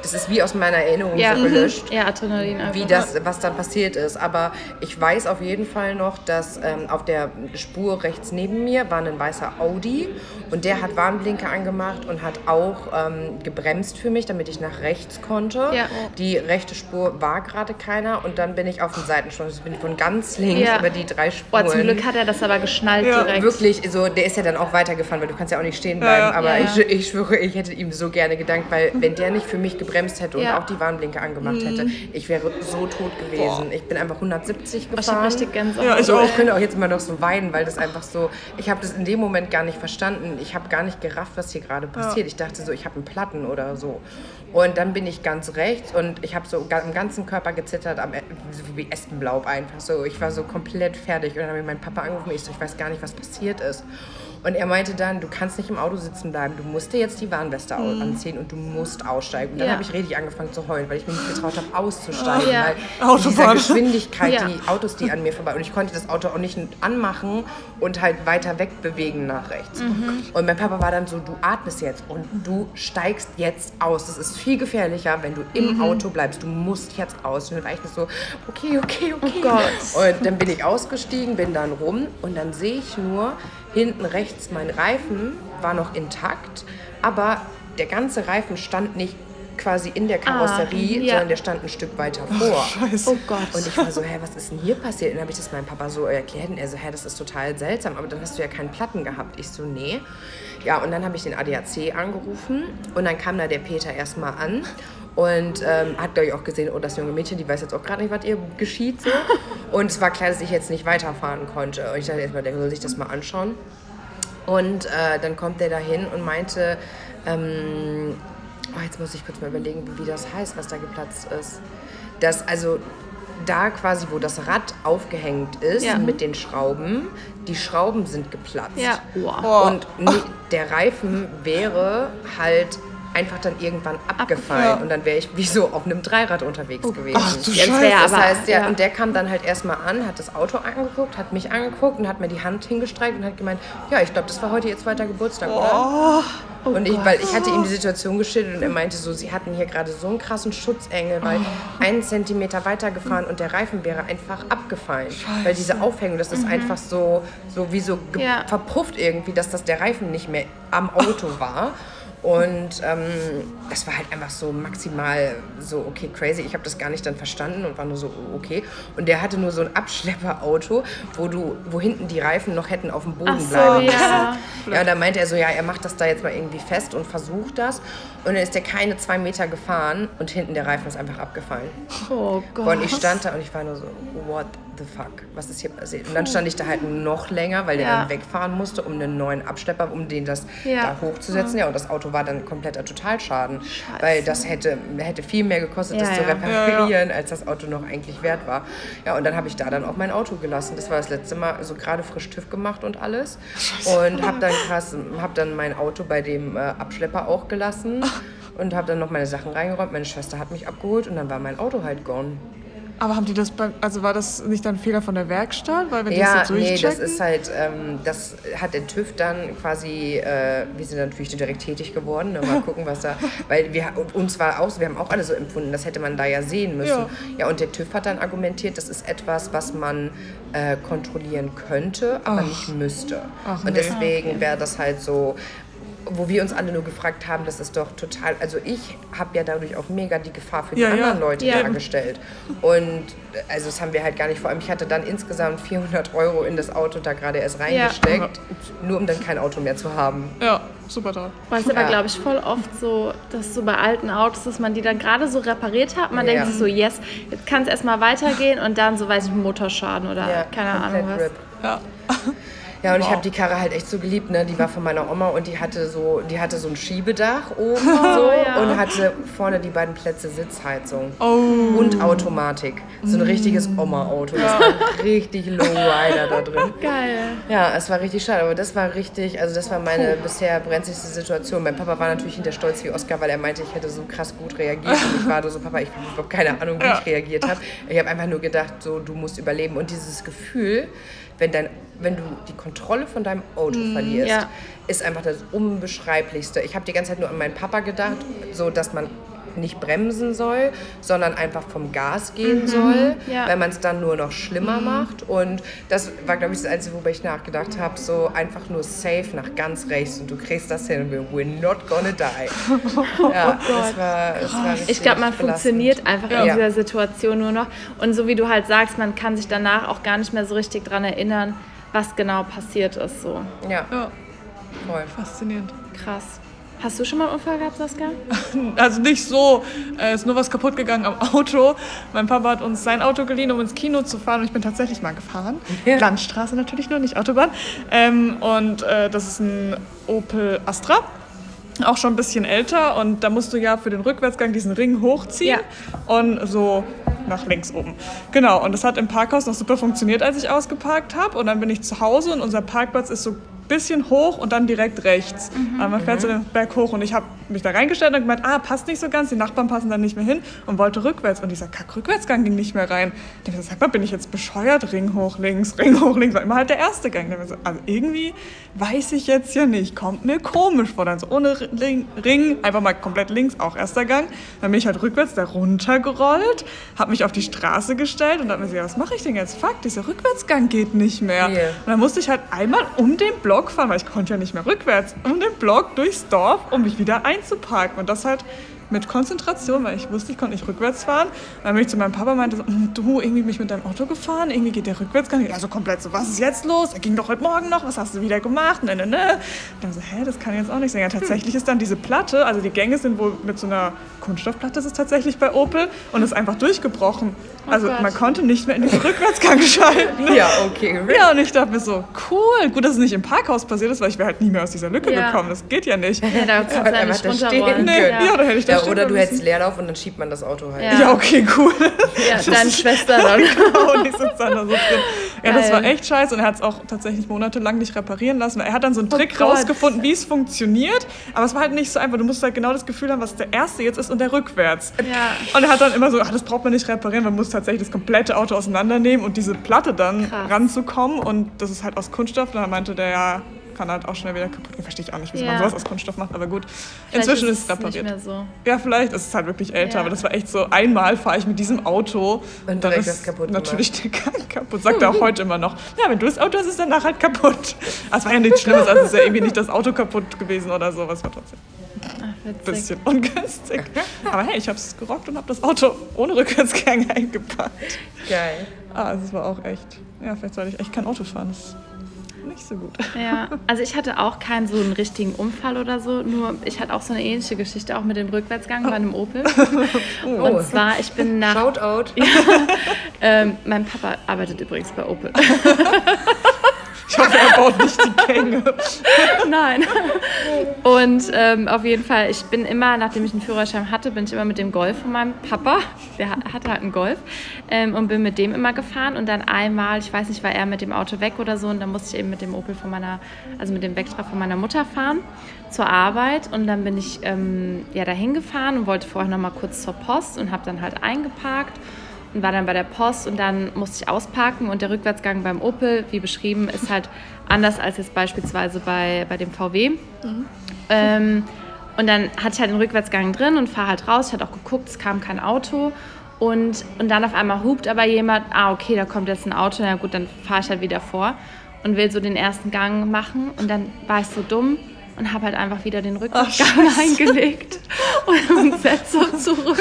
Das ist wie aus meiner Erinnerung Ja, so gelöscht ja Adrenalin einfach. wie das, was dann passiert ist. Aber ich weiß auf jeden Fall noch, dass ähm, auf der Spur rechts neben mir war ein weißer Audi und der hat Warnblinker angemacht und hat auch ähm, gebremst für mich, damit ich nach rechts konnte. Ja. Die rechte Spur war gerade keiner und dann bin ich auf den Seitenstreifen, also bin ich von ganz links Ja. über die drei Spuren. Boah, zum Glück hat er das aber geschnallt Ja, direkt. Wirklich, so, der ist ja dann auch weitergefahren, weil du kannst ja auch nicht stehen bleiben. Aber Ja, Ich, ich schwöre, ich hätte ihm so gerne gedankt, weil wenn der nicht für mich gebremst hätte und Ja. auch die Warnblinker angemacht hätte, ich wäre so tot gewesen. Ich bin einfach 170 Ich hab gefahren. richtig Gänsehaut. Ja, ich So, auch. ich könnte auch jetzt immer noch so weinen, weil das einfach so, ich habe das in dem Moment gar nicht verstanden. Ich habe gar nicht gerafft, was hier gerade passiert. Ich dachte so, ich habe einen Platten oder so. Und dann bin ich ganz rechts und ich habe so am ganzen Körper gezittert, am, E- so wie Espenlaub einfach so. Ich war so komplett fertig und dann habe ich meinen Papa angerufen. Ich so, ich weiß gar nicht, was passiert ist. Und er meinte dann, du kannst nicht im Auto sitzen bleiben, du musst dir jetzt die Warnweste au- anziehen und du musst aussteigen. Und dann Ja. habe ich richtig angefangen zu heulen, weil ich mich nicht getraut habe, auszusteigen. Ja. Weil dieser. Geschwindigkeit, Ja. die Autos, die an mir vorbei. Und ich konnte das Auto auch nicht anmachen und halt weiter wegbewegen nach rechts. Und mein Papa war dann so, du atmest jetzt und du steigst jetzt aus. Das ist viel gefährlicher, wenn du im Auto bleibst. Du musst jetzt aus. Und dann war ich so, okay, okay, okay. Oh Gott. Und dann bin ich ausgestiegen, bin dann rum und dann sehe ich nur, hinten rechts mein Reifen war noch intakt, aber der ganze Reifen stand nicht quasi in der Karosserie, Ah, ja. sondern der stand ein Stück weiter vor. Scheiße. Oh Gott. Und ich war so, hä, was ist denn hier passiert? Und dann habe ich das meinem Papa so erklärt und er so, hä, das ist total seltsam, aber dann hast du ja keinen Platten gehabt. Ich so, nee. Ja, und dann habe ich den ADAC angerufen und dann kam da der Peter erstmal an und ähm, hat, glaube ich, auch gesehen, oh, das junge Mädchen, die weiß jetzt auch gerade nicht, was ihr geschieht. So. Und es war klar, dass ich jetzt nicht weiterfahren konnte. Und ich dachte erstmal, der soll sich das mal anschauen. Und äh, dann kommt der da hin und meinte, ähm, oh, jetzt muss ich kurz mal überlegen, wie das heißt, was da geplatzt ist. Das, also da quasi, wo das Rad aufgehängt ist Ja. mit den Schrauben, die Schrauben sind geplatzt. Ja. Wow. Und ni- der Reifen wäre halt einfach dann irgendwann abgefallen. Ja. Und dann wäre ich wie so auf einem Dreirad unterwegs gewesen. Ach du Jetzt Scheiße. Das heißt, ja, ja. und der kam dann halt erstmal an, hat das Auto angeguckt, hat mich angeguckt und hat mir die Hand hingestreckt und hat gemeint, ja, ich glaube, das war heute ihr zweiter Geburtstag, oder? Oh, und ich, weil ich hatte ihm die Situation geschildert und er meinte so, sie hatten hier gerade so einen krassen Schutzengel, weil Oh. einen Zentimeter weitergefahren und der Reifen wäre einfach abgefallen. Weil diese Aufhängung, das ist einfach so, so wie so Mhm. Ja. verpufft irgendwie, dass das der Reifen nicht mehr am Auto war. Und ähm, das war halt einfach so maximal so, okay, crazy. Ich habe das gar nicht dann verstanden und war nur so, okay. Und der hatte nur so ein Abschlepperauto, wo du, wo hinten die Reifen noch hätten auf dem Boden so, bleiben ja. müssen. Ja, da meinte er so, ja, er macht das da jetzt mal irgendwie fest und versucht das. Und dann ist er keine zwei Meter gefahren und hinten der Reifen ist einfach abgefallen. Oh Gott. Und ich stand da und ich war nur so, what the fuck, was ist hier passiert? Und dann stand ich da halt noch länger, weil der Ja. dann wegfahren musste, um einen neuen Abschlepper, um den das Ja. da hochzusetzen. Ja, und das Auto war dann kompletter Totalschaden, weil das hätte, hätte viel mehr gekostet, Ja, das zu ja. reparieren, als das Auto noch eigentlich wert war. Ja, und dann habe ich da dann auch mein Auto gelassen. Das war das letzte Mal, so gerade frisch TÜV gemacht und alles. Und habe dann krass, hab dann mein Auto bei dem äh, Abschlepper auch gelassen. Und habe dann noch meine Sachen reingeräumt. Meine Schwester hat mich abgeholt und dann war mein Auto halt gone. Aber haben die das bei, also war das nicht dann ein Fehler von der Werkstatt? Weil wenn die Ja, das so nee, das ist halt, ähm, das hat der TÜV dann quasi, äh, wir sind dann natürlich direkt tätig geworden, ne, mal gucken, was da, weil wir, und uns war auch, wir haben auch alle so empfunden, das hätte man da ja sehen müssen. Ja. Ja, und der TÜV hat dann argumentiert, das ist etwas, was man äh, kontrollieren könnte, aber nicht müsste. Ach, und nee. deswegen wäre das halt so, wo wir uns alle nur gefragt haben, das ist doch total, also ich habe ja dadurch auch mega die Gefahr für die Ja, ja. anderen Leute Ja. dargestellt. Und also das haben wir halt gar nicht, vor allem ich hatte dann insgesamt 400 Euro in das Auto da gerade erst reingesteckt, nur um dann kein Auto mehr zu haben. Ja, super toll. Weil es aber, Ja. glaube ich, voll oft so, dass so bei alten Autos, dass man die dann gerade so repariert hat. Man Ja. denkt sich so, yes, jetzt kann es erstmal weitergehen und dann so, weiß ich, Motorschaden oder Ja, keine Ahnung was. RIP. Ja. Ja, und ich Wow. habe die Karre halt echt so geliebt, ne? Die war von meiner Oma und die hatte so, die hatte so ein Schiebedach oben so ja. und hatte vorne die beiden Plätze Sitzheizung Oh. und Automatik. So ein richtiges Oma-Auto. Das war ein richtig Low Rider da drin. Geil. Ja, es war richtig schade, aber das war richtig, also das war meine bisher brenzligste Situation. Mein Papa war natürlich hinter stolz wie Oscar, weil er meinte, ich hätte so krass gut reagiert. Und ich war so, Papa, ich habe überhaupt keine Ahnung, wie Ja. ich reagiert habe. Ich habe einfach nur gedacht, so, du musst überleben. Und dieses Gefühl, wenn, dein, wenn du die Kontrolle von deinem Auto verlierst, ja. ist einfach das Unbeschreiblichste. Ich habe die ganze Zeit nur an meinen Papa gedacht, so dass man nicht bremsen soll, sondern einfach vom Gas gehen soll, ja. weil man es dann nur noch schlimmer macht. Und das war, glaube ich, das Einzige, worüber ich nachgedacht habe, so einfach nur safe nach ganz rechts und du kriegst das hin und wir we're not gonna die. Ja, das war, das war Ich glaube, man belastend. funktioniert einfach in Ja. dieser Situation nur noch. Und so wie du halt sagst, man kann sich danach auch gar nicht mehr so richtig dran erinnern, was genau passiert ist. So Ja, Ja, voll. faszinierend. krass. Hast du schon mal einen Unfall gehabt, Saskia? Also nicht so, äh, ist nur was kaputt gegangen am Auto. Mein Papa hat uns sein Auto geliehen, um ins Kino zu fahren und ich bin tatsächlich mal gefahren. Ja. Landstraße natürlich nur, nicht Autobahn. Ähm, und äh, das ist ein Opel Astra. Auch schon ein bisschen älter und da musst du ja für den Rückwärtsgang diesen Ring hochziehen und so nach links oben. Genau, und das hat im Parkhaus noch super funktioniert, als ich ausgeparkt habe. Und dann bin ich zu Hause und unser Parkplatz ist so bisschen hoch und dann direkt rechts. Aber man fährt so den Berg hoch und ich habe mich da reingestellt und gemeint, ah, passt nicht so ganz, die Nachbarn passen dann nicht mehr hin und wollte rückwärts. Und dieser Kack-Rückwärtsgang ging nicht mehr rein. Ich dachte, sag mal, bin ich jetzt bescheuert? Ring hoch, links, Ring hoch, links. War immer halt der erste Gang. Ich so, Also irgendwie weiß ich jetzt ja nicht, kommt mir komisch vor. Dann so ohne Ring, einfach mal komplett links, auch erster Gang. Dann bin ich halt rückwärts da runtergerollt, habe mich auf die Straße gestellt und dachte mir ja, was mache ich denn jetzt? Fuck, dieser Rückwärtsgang geht nicht mehr. Yeah. Und dann musste ich halt einmal um den Block fahren, weil ich konnte ja nicht mehr rückwärts, um den Block durchs Dorf, um mich wieder einzuparken. Und das halt mit Konzentration, weil ich wusste, ich konnte nicht rückwärts fahren. Dann bin ich zu meinem Papa und meinte so, "Hm, du, irgendwie bin ich mit deinem Auto gefahren, irgendwie geht der Rückwärtsgang. Ja, so komplett so, was ist jetzt los? Er ging doch heute Morgen noch, was hast du wieder gemacht? Ne, ne, ne. Dann so, hä, das kann jetzt auch nicht sein. Ja, tatsächlich ist dann diese Platte, also die Gänge sind wohl mit so einer Kunststoffplatte, ist es tatsächlich bei Opel, und ist einfach durchgebrochen. Also Gott. man konnte nicht mehr in den Rückwärtsgang schalten. Ja, okay. Ja, und ich dachte mir so, cool, gut, dass es nicht im Parkhaus passiert ist, weil ich wäre halt nie mehr aus dieser Lücke Ja. gekommen. Das geht ja nicht. Ja, da kannst du ja einfach nicht da stehen. Nee, können. ja, da hätte ich da Stehen oder du hättest. Leerlauf und dann schiebt man das Auto halt. Ja. Ja, okay, cool. Ja, deine Schwester dann. und ich sitze dann da so drin. Ja, das Geil. war echt scheiße und er hat es auch tatsächlich monatelang nicht reparieren lassen. Er hat dann so einen Oh Trick Gott. rausgefunden, wie es funktioniert, aber es war halt nicht so einfach. Du musst halt genau das Gefühl haben, was der erste jetzt ist und der rückwärts. Ja. Und er hat dann immer so, ach, das braucht man nicht reparieren, man muss tatsächlich das komplette Auto auseinandernehmen und diese Platte dann Krass. ranzukommen. Und das ist halt aus Kunststoff. Und dann meinte der, ja, kann halt auch schnell wieder kaputt gehen. Verstehe ich auch nicht, wieso Ja. man sowas aus Kunststoff macht, aber gut. Vielleicht Inzwischen ist es es repariert. Nicht mehr so. Ja, vielleicht ist es halt wirklich älter, Ja. aber das war echt so, einmal fahre ich mit diesem Auto Und dann ist was kaputt natürlich der Gang kaputt. Sagt er auch heute immer noch. Ja, wenn du das Auto hast, ist danach halt kaputt. Aber es war ja nichts Schlimmes, also es ist ja irgendwie nicht das Auto kaputt gewesen oder so, was war trotzdem Ach, ein bisschen ungünstig. Aber hey, ich habe es gerockt und habe das Auto ohne Rückwärtsgang eingepackt. Geil. Ah, also es war auch echt, ja, vielleicht sollte ich echt kein Auto fahren. Das nicht so gut. Ja, also ich hatte auch keinen so einen richtigen Unfall oder so, nur ich hatte auch so eine ähnliche Geschichte, auch mit dem Rückwärtsgang bei einem Opel. Oh. Und zwar, ich bin nach... Shoutout. Ähm, mein Papa arbeitet übrigens bei Opel. Er baut nicht die Gänge. Nein. Und ähm, auf jeden Fall, ich bin immer, nachdem ich einen Führerschein hatte, bin ich immer mit dem Golf von meinem Papa, der ha- hatte halt einen Golf, ähm, und bin mit dem immer gefahren. Und dann einmal, ich weiß nicht, war er mit dem Auto weg oder so, und dann musste ich eben mit dem Opel von meiner, also mit dem Vectra von meiner Mutter fahren zur Arbeit. Und dann bin ich ähm, ja dahin gefahren und wollte vorher noch mal kurz zur Post und habe dann halt eingeparkt und war dann bei der Post und dann musste ich ausparken und der Rückwärtsgang beim Opel, wie beschrieben, ist halt anders als jetzt beispielsweise bei, bei dem VW. Ähm, und dann hatte ich halt den Rückwärtsgang drin und fahre halt raus. Ich hatte auch geguckt, es kam kein Auto. Und, und dann auf einmal hupt aber jemand, ah, okay, da kommt jetzt ein Auto, na gut, dann fahre ich halt wieder vor und will so den ersten Gang machen. Und dann war ich so dumm und habe halt einfach wieder den Rückwärtsgang eingelegt und, und setze so zurück.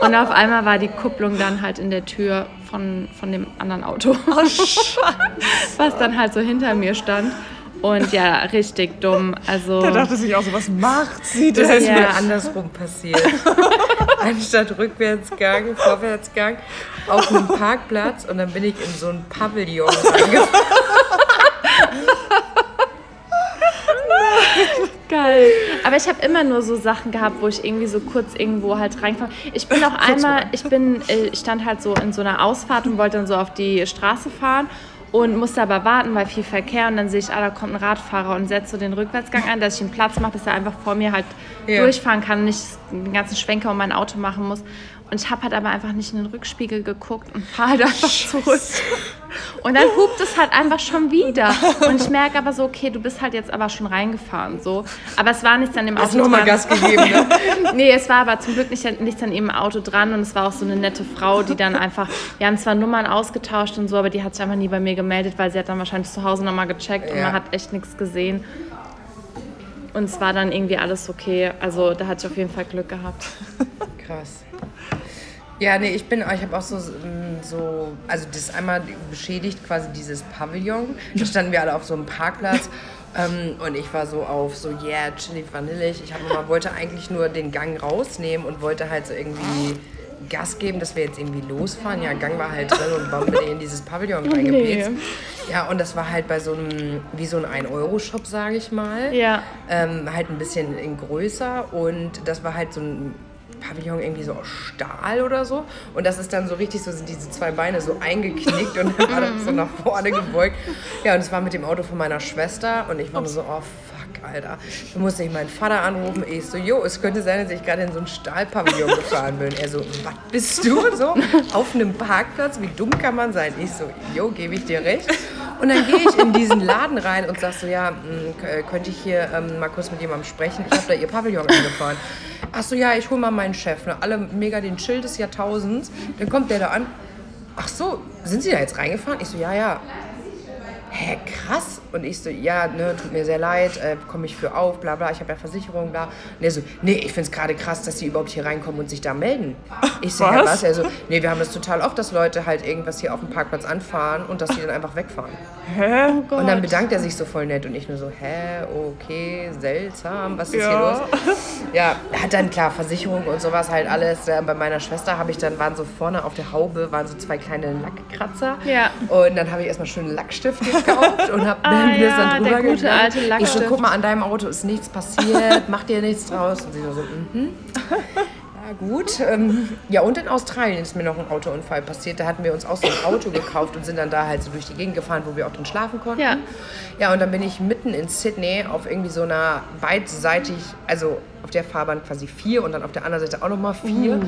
Und auf einmal war die Kupplung dann halt in der Tür von, von dem anderen Auto, was dann halt so hinter mir stand. Und ja, richtig dumm. Also Der dachte sich auch so, was macht sie Das denn? ist Ja. mir andersrum passiert. Anstatt Rückwärtsgang, Vorwärtsgang auf einem Parkplatz und dann bin ich in so ein Pavillon reingefahren. Geil. Aber ich habe immer nur so Sachen gehabt, wo ich irgendwie so kurz irgendwo halt reinkomme. Ich bin auch einmal, ich bin, äh, ich stand halt so in so einer Ausfahrt und wollte dann so auf die Straße fahren und musste aber warten, weil viel Verkehr und dann sehe ich, ah, da kommt ein Radfahrer und setze so den Rückwärtsgang ein, dass ich einen Platz mache, dass er einfach vor mir halt Ja. durchfahren kann und nicht den ganzen Schwenker um mein Auto machen muss. Und ich habe halt aber einfach nicht in den Rückspiegel geguckt und fahre halt einfach zurück. Und dann hupt es halt einfach schon wieder. Und ich merke aber so, okay, du bist halt jetzt aber schon reingefahren. So. Aber es war nichts an dem Auto Hast nochmal dran. Gas gegeben, ne? Nee, es war aber zum Glück nicht, nichts an ihrem Auto dran und es war auch so eine nette Frau, die dann einfach, wir haben zwar Nummern ausgetauscht und so, aber die hat sich einfach nie bei mir gemeldet, weil sie hat dann wahrscheinlich zu Hause nochmal gecheckt und Ja. man hat echt nichts gesehen. Und es war dann irgendwie alles okay. Also da hatte ich auf jeden Fall Glück gehabt. Krass. Ja, nee, ich bin, ich habe auch so, mm, so, also das einmal beschädigt quasi dieses Pavillon. Da standen wir alle auf so einem Parkplatz ähm, und ich war so auf so, yeah, chillig, vanillig. Ich hab, immer, wollte eigentlich nur den Gang rausnehmen und wollte halt so irgendwie Gas geben, dass wir jetzt irgendwie losfahren. Ja, Gang war halt drin und ich in dieses Pavillon reingepetzt. Ja, und das war halt bei so einem, wie so ein 1-Euro-Shop, sage ich mal Ja. ähm, halt ein bisschen in größer und das war halt so ein Pavillon irgendwie so aus Stahl oder so und das ist dann so richtig so sind diese zwei Beine so eingeknickt und dann war das so nach vorne gebeugt. Ja, und es war mit dem Auto von meiner Schwester und ich war so, oh fuck, Alter. Da musste ich meinen Vater anrufen. Ich so, jo, es könnte sein, dass ich gerade in so ein Stahlpavillon gefahren bin. Er so, was bist du? So, auf einem Parkplatz, wie dumm kann man sein? Ich so, jo, gebe ich dir recht. Und dann gehe ich in diesen Laden rein und sag so, ja, k- äh, könnte ich hier ähm, mal kurz mit jemandem sprechen? Ich habe da ihr Pavillon angefahren. Ach so, ja, ich hole mal meinen Chef. Ne? Alle mega den Chill des Jahrtausends. Dann kommt der da an. Ach so, sind Sie da jetzt reingefahren? Ich so, ja, ja. hä, krass. Und ich so, ja, ne, tut mir sehr leid, äh, komme ich für auf, bla bla, ich habe ja Versicherung, bla. Und er so, nee, ich finde es gerade krass, dass sie überhaupt hier reinkommen und sich da melden. Ich so, ja, Was? was? Er so, nee, wir haben das total oft, dass Leute halt irgendwas hier auf dem Parkplatz anfahren und dass die dann einfach wegfahren. Hä? Oh Und dann bedankt er sich so voll nett und ich nur so, hä, okay, seltsam, was ist hier Ja. los? Ja, hat dann klar Versicherung und sowas halt alles. Äh, bei meiner Schwester habe ich dann, waren so vorne auf der Haube, waren so zwei kleine Lackkratzer. Ja. Und dann habe ich erstmal schön Lackstift gekauft und habe Mir das ja, drüber der gute gemalt. alte Ich so, Lackstift. guck mal, an deinem Auto ist nichts passiert, mach dir nichts draus. Und sie so, mhm. Ja, gut. Ähm, ja, und in Australien ist mir noch ein Autounfall passiert. Da hatten wir uns auch so ein Auto gekauft und sind dann da halt so durch die Gegend gefahren, wo wir auch drin schlafen konnten. Ja. Ja, und dann bin ich mitten in Sydney auf irgendwie so einer beidseitig, also auf der Fahrbahn quasi vier und dann auf der anderen Seite auch nochmal vier.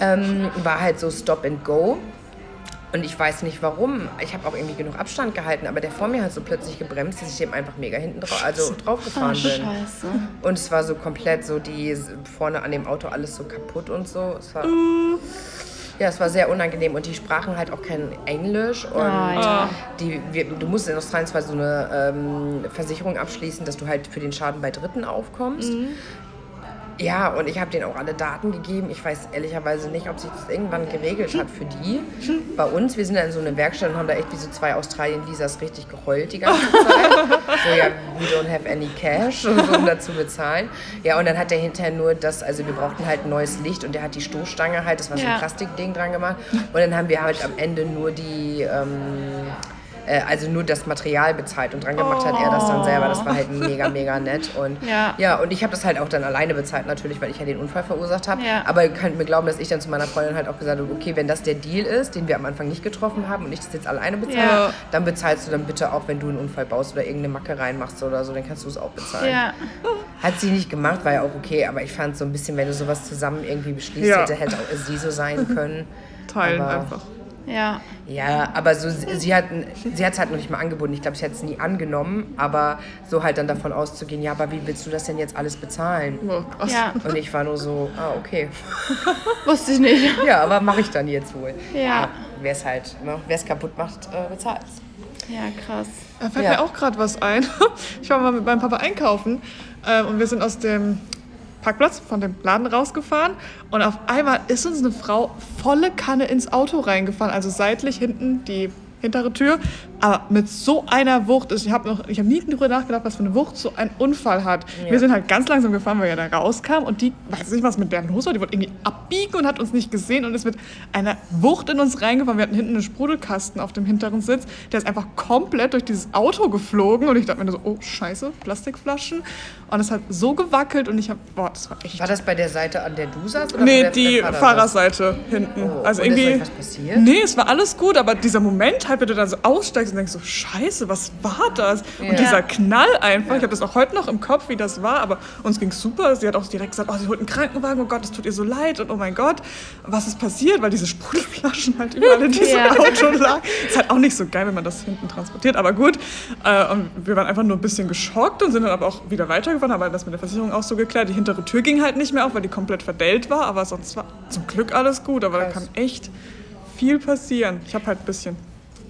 Ähm, war halt so Stop and Go. Und ich weiß nicht warum. Ich habe auch irgendwie genug Abstand gehalten, aber der vor mir hat so plötzlich gebremst, dass ich dem einfach mega hinten drauf, also draufgefahren Oh, bin. scheiße. Und es war so komplett so die vorne an dem Auto alles so kaputt und so. Es war, ja, es war sehr unangenehm und die sprachen halt auch kein Englisch und Ah, ja. die, wir, du musst in Australien zwar so eine ähm, Versicherung abschließen, dass du halt für den Schaden bei Dritten aufkommst. Ja, und ich habe denen auch alle Daten gegeben. Ich weiß ehrlicherweise nicht, ob sich das irgendwann geregelt hat für die. Bei uns, wir sind ja in so eine Werkstatt und haben da echt wie so zwei Australien-Visas richtig geheult die ganze Zeit. so, ja, we don't have any cash, und so, um dazu bezahlen. Ja, und dann hat der hinterher nur das, also wir brauchten halt neues Licht und der hat die Stoßstange halt, das war so Ja. ein Plastikding dran gemacht. Und dann haben wir halt am Ende nur die... Ähm, äh, also nur das Material bezahlt und dran gemacht hat er das dann selber. Das war halt mega, mega nett. Und Ja. ja, und ich habe das halt auch dann alleine bezahlt natürlich, weil ich ja den Unfall verursacht habe. Ja. Aber ihr könnt mir glauben, dass ich dann zu meiner Freundin halt auch gesagt habe, okay, wenn das der Deal ist, den wir am Anfang nicht getroffen haben und ich das jetzt alleine bezahle, Ja. dann bezahlst du dann bitte auch, wenn du einen Unfall baust oder irgendeine Macke reinmachst oder so, dann kannst du es auch bezahlen. Ja. Hat sie nicht gemacht, war ja auch okay, aber ich fand so ein bisschen, wenn du sowas zusammen irgendwie beschließt, hätte, hätte auch sie so sein können. Teilen Aber- einfach. Ja. Ja, aber so, sie, sie hat sie hat's halt noch nicht mal angeboten. Ich glaube, sie hat es nie angenommen, aber so halt dann davon auszugehen, ja, aber wie willst du das denn jetzt alles bezahlen? Oh, krass. Ja. Und ich war nur so, ah, okay. Wusste ich nicht. Ja, aber mache ich dann jetzt wohl. Ja. Wer es halt, ne, wer es kaputt macht, äh, bezahlt Ja, krass. Da fällt Ja. mir auch gerade was ein. Ich war mal mit meinem Papa einkaufen ähm, und wir sind aus dem Parkplatz von dem Laden rausgefahren und auf einmal ist uns eine Frau volle Kanne ins Auto reingefahren, also seitlich hinten die hintere Tür, aber mit so einer Wucht. Ich habe noch, ich habe nie darüber nachgedacht, was für eine Wucht so ein Unfall hat. Wir sind halt ganz langsam gefahren, weil wir da rauskamen und die, weiß nicht, was mit der los war, die wollte irgendwie abbiegen und hat uns nicht gesehen und ist mit einer Wucht in uns reingefahren. Wir hatten hinten einen Sprudelkasten auf dem hinteren Sitz, der ist einfach komplett durch dieses Auto geflogen und ich dachte mir so, oh scheiße, Plastikflaschen. Und es hat so gewackelt und ich habe, boah, das war echt... War das bei der Seite, an der du saßt? Oder Nee, der, die Fahrerseite hinten. Oh, also und ist irgendwie. euch was passiert? Nee, es war alles gut, aber dieser Moment halt, wenn du dann so aussteigst und denkst so, Scheiße, was war das? Ja. Und dieser Knall einfach, ich habe das auch heute noch im Kopf, wie das war, aber uns ging super. Sie hat auch direkt gesagt, oh, sie holt einen Krankenwagen, oh Gott, es tut ihr so leid und oh mein Gott, was ist passiert? Weil diese Sprudelflaschen halt überall in diesem Ja. Auto lagen. Ist halt auch nicht so geil, wenn man das hinten transportiert, aber gut. Äh, und wir waren einfach nur ein bisschen geschockt und sind dann aber auch wieder weitergefahren, haben das mit der Versicherung auch so geklärt. Die hintere Tür ging halt nicht mehr auf, weil die komplett verdellt war, aber sonst war zum Glück alles gut. Aber da Krass. kann echt viel passieren. Ich habe halt ein bisschen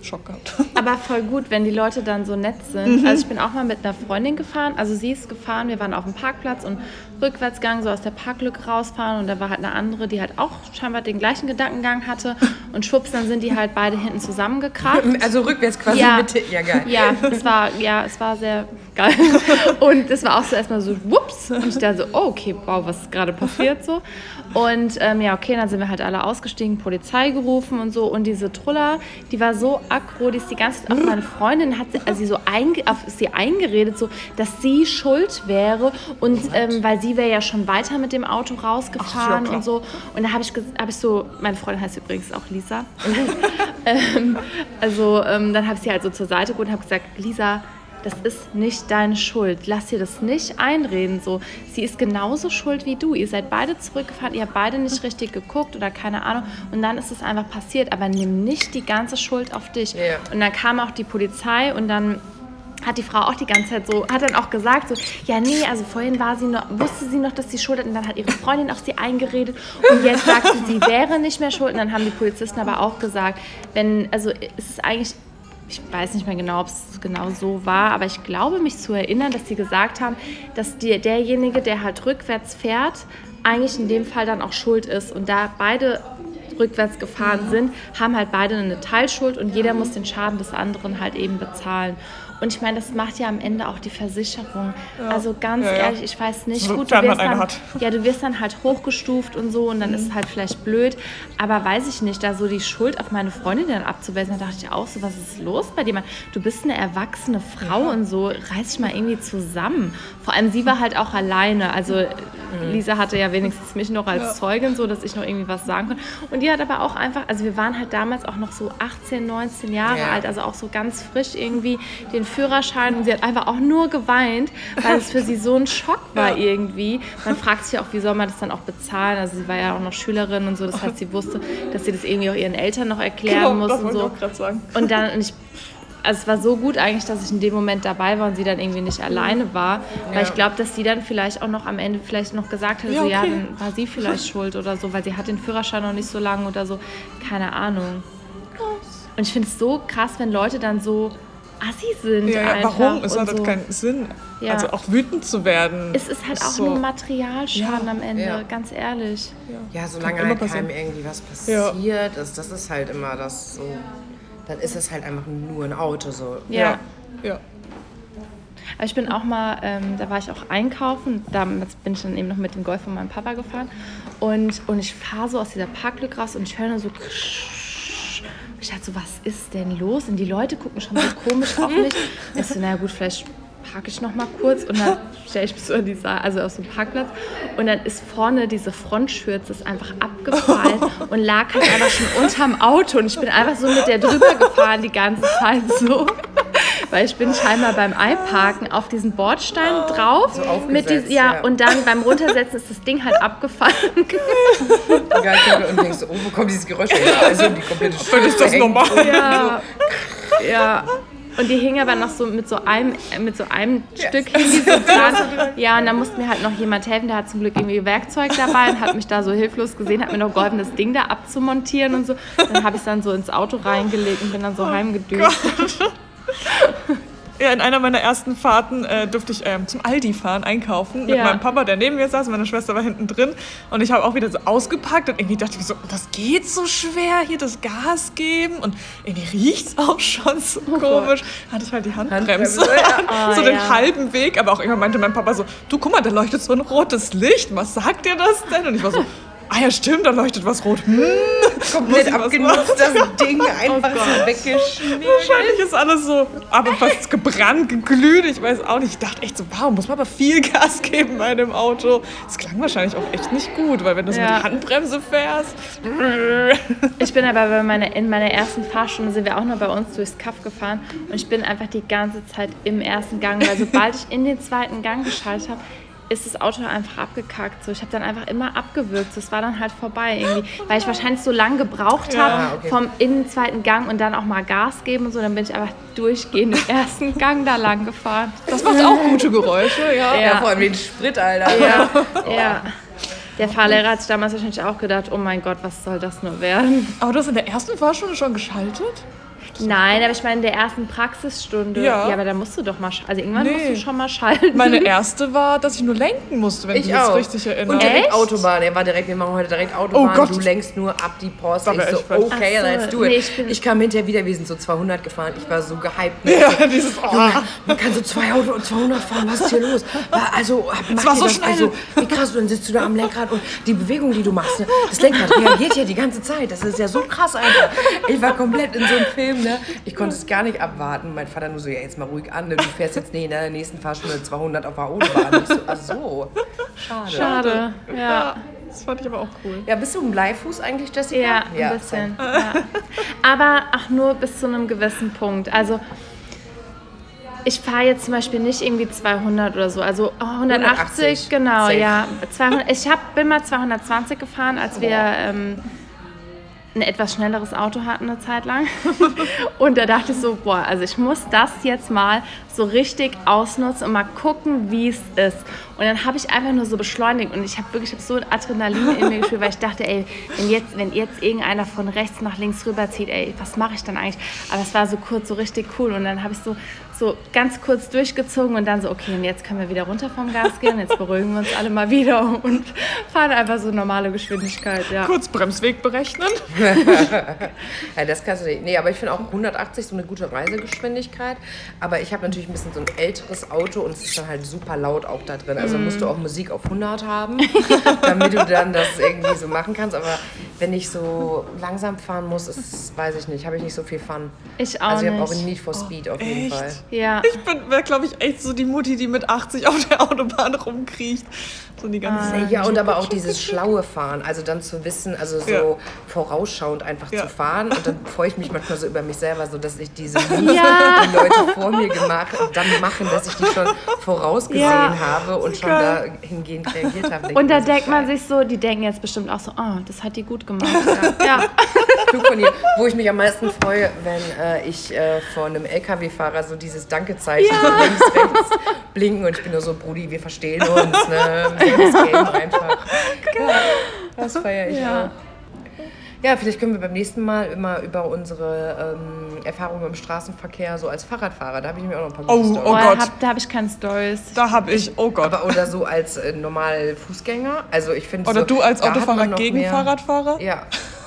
Schock gehabt. Aber voll gut, wenn die Leute dann so nett sind. Also ich bin auch mal mit einer Freundin gefahren. Also sie ist gefahren, wir waren auf dem Parkplatz und Rückwärtsgang so aus der Parklücke rausfahren und da war halt eine andere, die halt auch scheinbar den gleichen Gedankengang hatte und schwupps, dann sind die halt beide hinten zusammengekracht. Also rückwärts quasi Ja. mit, ja geil. Ja, es war, ja, es war sehr geil. Und es war auch so erstmal so, whoops. Und ich dachte so, oh, okay, wow, was ist gerade passiert so. Und ähm, ja, okay, dann sind wir halt alle ausgestiegen, Polizei gerufen und so. Und diese Truller, die war so aggro, die ist die ganze Zeit auf meine Freundin, hat sie, also sie so einge, auf sie eingeredet, so, dass sie schuld wäre. Und ähm, weil sie wäre ja schon weiter mit dem Auto rausgefahren klar. und so. Und da habe ich, hab ich so, meine Freundin heißt übrigens auch Lisa. ähm, also ähm, dann habe ich sie halt so zur Seite geholt und habe gesagt, Lisa, das ist nicht deine Schuld. Lass dir das nicht einreden. So, sie ist genauso schuld wie du. Ihr seid beide zurückgefahren, ihr habt beide nicht richtig geguckt oder keine Ahnung. Und dann ist es einfach passiert. Aber nimm nicht die ganze Schuld auf dich. Ja. Und dann kam auch die Polizei und dann hat die Frau auch die ganze Zeit so, hat dann auch gesagt, so, ja, nee, also vorhin war sie noch, wusste sie noch, dass sie schuld hat und dann hat ihre Freundin auf sie eingeredet. Und jetzt sagt sie, sie wäre nicht mehr schuld. Und dann haben die Polizisten aber auch gesagt, wenn, also es ist eigentlich ich weiß nicht mehr genau, ob es genau so war, aber ich glaube mich zu erinnern, dass sie gesagt haben, dass die, derjenige, der halt rückwärts fährt, eigentlich in dem Fall dann auch schuld ist. Und da beide rückwärts gefahren sind, haben halt beide eine Teilschuld. Und jeder muss den Schaden des anderen halt eben bezahlen. Und ich meine, das macht ja am Ende auch die Versicherung. Ja. Also ganz ja, ja. ehrlich, ich weiß nicht, so, gut, du wirst, dann, ja, du wirst dann halt hochgestuft und so und dann mhm. ist es halt vielleicht blöd. Aber weiß ich nicht, da so die Schuld auf meine Freundin dann abzuwälzen, da dachte ich auch so, was ist los bei dir? Du bist eine erwachsene Frau und so, reiß dich mal irgendwie zusammen. Vor allem sie war halt auch alleine. Also mhm. Lisa hatte ja wenigstens mich noch als Zeugin, so dass ich noch irgendwie was sagen konnte. Und die hat aber auch einfach, also wir waren halt damals auch noch so 18, 19 Jahre alt, also auch so ganz frisch irgendwie den den Führerschein und sie hat einfach auch nur geweint, weil es für sie so ein Schock war ja. irgendwie. Man fragt sich auch, wie soll man das dann auch bezahlen? Also sie war ja auch noch Schülerin und so, das heißt, sie wusste, dass sie das irgendwie auch ihren Eltern noch erklären genau, muss und so. Und dann und ich also es war so gut eigentlich, dass ich in dem Moment dabei war und sie dann irgendwie nicht alleine war. Weil ja. ich glaube, dass sie dann vielleicht auch noch am Ende vielleicht noch gesagt hätte, ja, so okay. ja, dann war sie vielleicht schuld oder so, weil sie hat den Führerschein noch nicht so lange oder so. Keine Ahnung. Und ich finde es so krass, wenn Leute dann so assi sind. Ja, ja warum? Es hat so. keinen Sinn. Ja. Also auch wütend zu werden. Es ist halt auch so. nur Materialschaden am Ende, ganz ehrlich. Ja, solange halt keinem irgendwie was passiert ist, das ist halt immer das so. Dann ist es halt einfach nur ein Auto so. Ja. ja. Aber ich bin auch mal, ähm, da war ich auch einkaufen, damals bin ich dann eben noch mit dem Golf von meinem Papa gefahren und, und ich fahre so aus dieser Parklücke raus und ich höre nur so ich dachte so, was ist denn los? Und die Leute gucken schon so komisch auf mich. Ich so, naja gut, vielleicht parke ich noch mal kurz und dann stelle ich mich so an die Sa also auf so einen Parkplatz und dann ist vorne diese Frontschürze ist einfach abgefallen und lag halt einfach schon unterm Auto und ich bin einfach so mit der drüber gefahren die ganze Zeit so weil ich bin scheinbar beim Einparken auf diesen Bordstein oh, drauf. So mit dies, ja, ja, und dann beim Runtersetzen ist das Ding halt abgefallen. Geil, und denkst, oh, wo kommt dieses Geräusch her? Also die komplette Schule ist das normal? Ja, ja. Und die hing aber noch so mit so einem, mit so einem yes. Stück hing die so dran. Ja, und dann musste mir halt noch jemand helfen, der hat zum Glück irgendwie Werkzeug dabei und hat mich da so hilflos gesehen, hat mir noch geholfen, das Ding da abzumontieren und so. Dann habe ich es dann so ins Auto reingelegt und bin dann so oh heimgedüst. Ja, in einer meiner ersten Fahrten äh, durfte ich ähm, zum Aldi fahren, einkaufen mit ja. meinem Papa, der neben mir saß, meine Schwester war hinten drin und ich habe auch wieder so ausgepackt und irgendwie dachte ich so, das geht so schwer, hier das Gas geben und irgendwie riecht es auch schon so oh komisch. Hatte ich halt die Handbremse, Handbremse ja. so oh, den ja. halben Weg, aber auch irgendwann meinte mein Papa so, du guck mal, da leuchtet so ein rotes Licht, was sagt dir das denn? Und ich war so, ah ja stimmt, da leuchtet was rot. Hm, Komplett abgenutzt, das Ding einfach oh so weggeschmiert. Wahrscheinlich ist alles so, aber fast gebrannt, geglüht, ich weiß auch nicht. Ich dachte echt so, wow, muss man aber viel Gas geben bei dem Auto. Es klang wahrscheinlich auch echt nicht gut, weil wenn du so ja. mit Handbremse fährst. Ich bin aber bei meiner, in meiner ersten Fahrstunde sind wir auch noch bei uns durchs Kaff gefahren und ich bin einfach die ganze Zeit im ersten Gang, weil sobald ich in den zweiten Gang geschaltet habe, ist das Auto einfach abgekackt. So, ich habe dann einfach immer abgewürgt. Das war dann halt vorbei irgendwie, weil ich wahrscheinlich so lange gebraucht habe ja, okay. vom in zweiten Gang und dann auch mal Gas geben und so. Dann bin ich einfach durchgehend im ersten Gang da lang gefahren. Das macht auch gute Geräusche, ja. Ja, ja vor allem den Sprit, Alter. Ja, ja. Der Fahrlehrer hat sich damals wahrscheinlich auch gedacht, oh mein Gott, was soll das nur werden? Aber du hast in der ersten Fahrstunde schon geschaltet? Nein, aber ich meine in der ersten Praxisstunde. Ja. ja, aber da musst du doch mal, also irgendwann nee. musst du schon mal schalten. Meine erste war, dass ich nur lenken musste, wenn ich, mich auch. richtig erinnere. Und direkt Echt? Autobahn. Er war direkt, wir machen heute direkt Autobahn. Oh Gott. Du lenkst nur ab die Post. Ich so, okay, so. let's do it. Nee, ich, ich, kam hinterher wieder, wir sind so 200 gefahren. Ich war so gehypt. Ja, dieses, oh. Junge, man kann so zwei Auto und 200 fahren, was ist hier los? Also, mach war so das, schnell. Also, wie krass, dann sitzt du da am Lenkrad und die Bewegung, die du machst, ne, das Lenkrad reagiert ja die ganze Zeit. Das ist ja so krass einfach. Ich war komplett in so einem Film, ne? Ich konnte es gar nicht abwarten. Mein Vater nur so, ja, jetzt mal ruhig an. Ne? Du fährst jetzt nee, in der nächsten Fahrstunde 200 auf der Autobahn. Ich so, ach so, schade. Schade, ja. Das fand ich aber auch cool. Ja, bist du im Bleifuß eigentlich, Jessica? Ja, ein ja, bisschen. Ja. Aber auch nur bis zu einem gewissen Punkt. Also ich fahre jetzt zum Beispiel nicht irgendwie 200 oder so, also 180, 180 genau, Safe. ja. 200, ich hab, bin mal 220 gefahren, als wir ähm, ein etwas schnelleres Auto hatten eine Zeit lang. und da dachte ich so, boah, also ich muss das jetzt mal so richtig ausnutzen und mal gucken, wie es ist. Und dann habe ich einfach nur so beschleunigt und ich habe wirklich so ein Adrenalin in mir gespürt, weil ich dachte, ey, wenn jetzt, wenn jetzt irgendeiner von rechts nach links rüberzieht, ey, was mache ich dann eigentlich? Aber es war so kurz, so richtig cool. Und dann habe ich so, so ganz kurz durchgezogen und dann so, okay, und jetzt können wir wieder runter vom Gas gehen, jetzt beruhigen wir uns alle mal wieder und fahren einfach so normale Geschwindigkeit, ja. Kurz Bremsweg berechnen. Ja, das kannst du nicht. Nee, aber ich finde auch 180 so eine gute Reisegeschwindigkeit. Aber ich habe natürlich ein bisschen so ein älteres Auto und es ist dann halt super laut auch da drin. Also musst du auch Musik auf 100 haben, damit du dann das irgendwie so machen kannst. Aber wenn ich so langsam fahren muss, ist, weiß ich nicht, habe ich nicht so viel Fun. Ich auch Also ich habe auch nicht. Need for Speed auf jeden echt? Fall. Ja. Ich bin, wäre, glaube ich, echt so die Mutti, die mit 80 auf der Autobahn rumkriecht. So die ganze Ja, und aber auch dieses schlaue Fahren, also dann zu wissen, also so Ja. vorausschauend einfach Ja. zu fahren und dann freue ich mich manchmal so über mich selber, so dass ich diese Ja. die Leute vor mir gemacht dann machen, dass ich die schon vorausgesehen Ja. habe und schon Geil. dahingehend reagiert habe. Und da denkt man sich so, die denken jetzt bestimmt auch so, oh, das hat die gut gemacht. Ja. Klug von ihr. Wo ich mich am meisten freue, wenn äh, ich äh, vor einem LKW-Fahrer so dieses Dankezeichen links, rechts blinken und ich bin nur so, Brudi, wir verstehen uns, ne? Wir das Game einfach. Ja, das feiere ich Ja. auch. Ja, vielleicht können wir beim nächsten Mal immer über unsere ähm, Erfahrungen im Straßenverkehr so als Fahrradfahrer, da habe ich mir auch noch ein paar gute Oh, Storys. oh Gott. hab, da habe ich keine Stories. Da habe ich, oh Gott. Aber, oder so als äh, normal Fußgänger. Also ich finde Oder so, du als Autofahrer gegen mehr- Fahrradfahrer? Ja,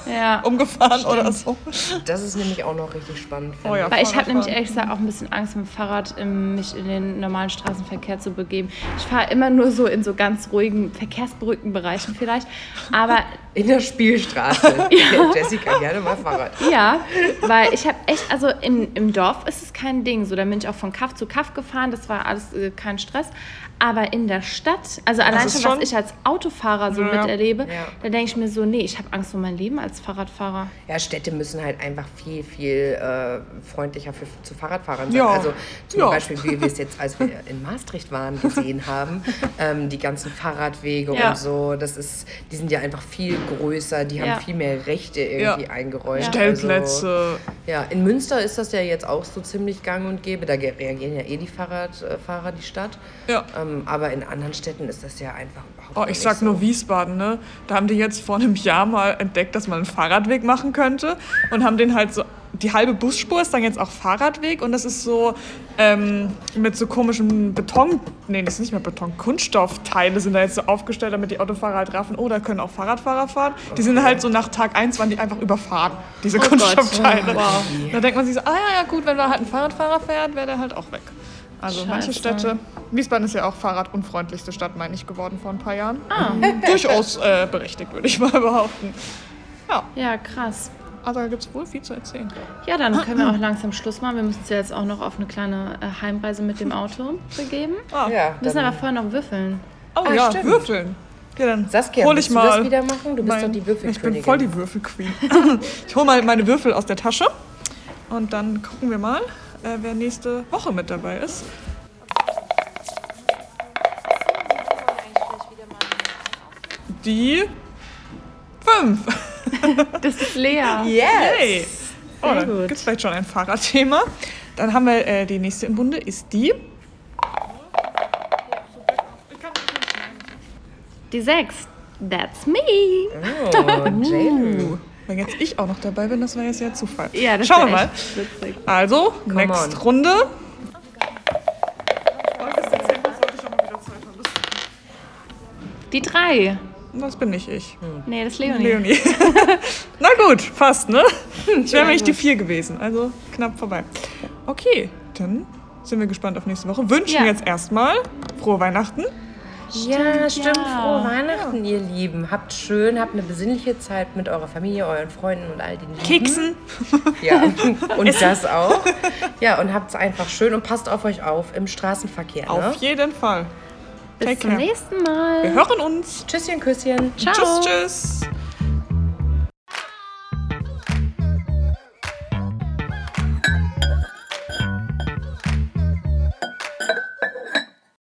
Ja. Umgefahren oder so. das ist nämlich auch noch richtig spannend. Oh ja. Weil ich habe nämlich ehrlich gesagt auch ein bisschen Angst, mit dem Fahrrad im, mich in den normalen Straßenverkehr zu begeben. Ich fahre immer nur so in so ganz ruhigen, verkehrsberuhigten Bereichen vielleicht. Aber In der Spielstraße. ja. Jessica gerne mal Fahrrad. ja, weil ich habe echt, also im, im Dorf ist es kein Ding. So, da bin ich auch von Kaff zu Kaff gefahren, das war alles äh, kein Stress. Aber in der Stadt, also allein ist schon, was schon- ich als Autofahrer so Ja, miterlebe, Ja. da denke ich mir so, nee, ich habe Angst um mein Leben als Fahrradfahrer. Ja, Städte müssen halt einfach viel, viel äh, freundlicher für, zu Fahrradfahrern sein. Ja. Also zum Ja. Beispiel, wie wir es jetzt, als wir in Maastricht waren, gesehen haben, ähm, die ganzen Fahrradwege Ja. und so, das ist, die sind ja einfach viel größer, die haben Ja. viel mehr Rechte irgendwie eingeräumt. Stellplätze. Also, ja, in Münster ist das ja jetzt auch so ziemlich gang und gäbe, da reagieren ja eh die Fahrradfahrer, die Stadt. Ja. Ähm, aber in anderen Städten ist das ja einfach überhaupt Oh, ich nicht sag so. nur Wiesbaden, ne? Da haben die jetzt vor einem Jahr mal entdeckt, dass man einen Fahrradweg machen könnte und haben den halt so. Die halbe Busspur ist dann jetzt auch Fahrradweg und das ist so ähm, mit so komischen Beton, nee, das ist nicht mehr Beton, Kunststoffteile sind da jetzt so aufgestellt, damit die Autofahrer halt raffen, oh, da können auch Fahrradfahrer fahren. Die sind halt so nach Tag 1 waren die einfach überfahren, diese Kunststoffteile. Wow. Da denkt man sich so, ah ja, ja gut, wenn da halt ein Fahrradfahrer fährt, wäre der halt auch weg. Also manche Scheiße. Städte, Wiesbaden ist ja auch fahrradunfreundlichste Stadt, meine ich, geworden vor ein paar Jahren. Durchaus äh, berechtigt, würde ich mal behaupten. Ja, Ja, krass. also da gibt es wohl viel zu erzählen. Ja, dann können wir auch langsam Schluss machen. Wir müssen uns ja jetzt auch noch auf eine kleine äh, Heimreise mit dem Auto begeben. Ah. Ja, Wir müssen aber vorher noch würfeln. Oh Ah, ja, stimmt. würfeln. Ja, dann Saskia, hol willst ich du mal das wieder machen? Du bist mein- doch die Würfelkönigin. Ich bin voll die Würfelqueen. ich hole mal meine Würfel aus der Tasche und dann gucken wir mal, äh, wer nächste Woche mit dabei ist. Die fünf. Das ist Lea. Yay. Oh, dann gut. gibt es vielleicht schon ein Fahrradthema. Dann haben wir äh, die nächste im Bunde, ist die. Die sechs. That's me. Oh, J-Lo. Wenn jetzt ich auch noch dabei bin, das wäre jetzt ja Zufall. Ja, das Schauen wir mal. witzig. Also, next on. Runde. Die drei. Das bin nicht ich. Nee, das ist Leonie. Leonie. Na gut, fast, ne? Ich wäre nämlich die vier gewesen, also knapp vorbei. Okay, dann sind wir gespannt auf nächste Woche. Wünschen Ja. jetzt erstmal frohe Weihnachten. Ja, stimmt. ja. Frohe Weihnachten, ihr Lieben. Habt schön, habt eine besinnliche Zeit mit eurer Familie, euren Freunden und all den Lieben. Keksen. Ja, und das auch. Ja, und habt's einfach schön und passt auf euch auf im Straßenverkehr. Ne? Auf jeden Fall. Bis Take zum care. nächsten Mal. Wir hören uns. Tschüsschen, Küsschen. Ciao. Tschüss, tschüss.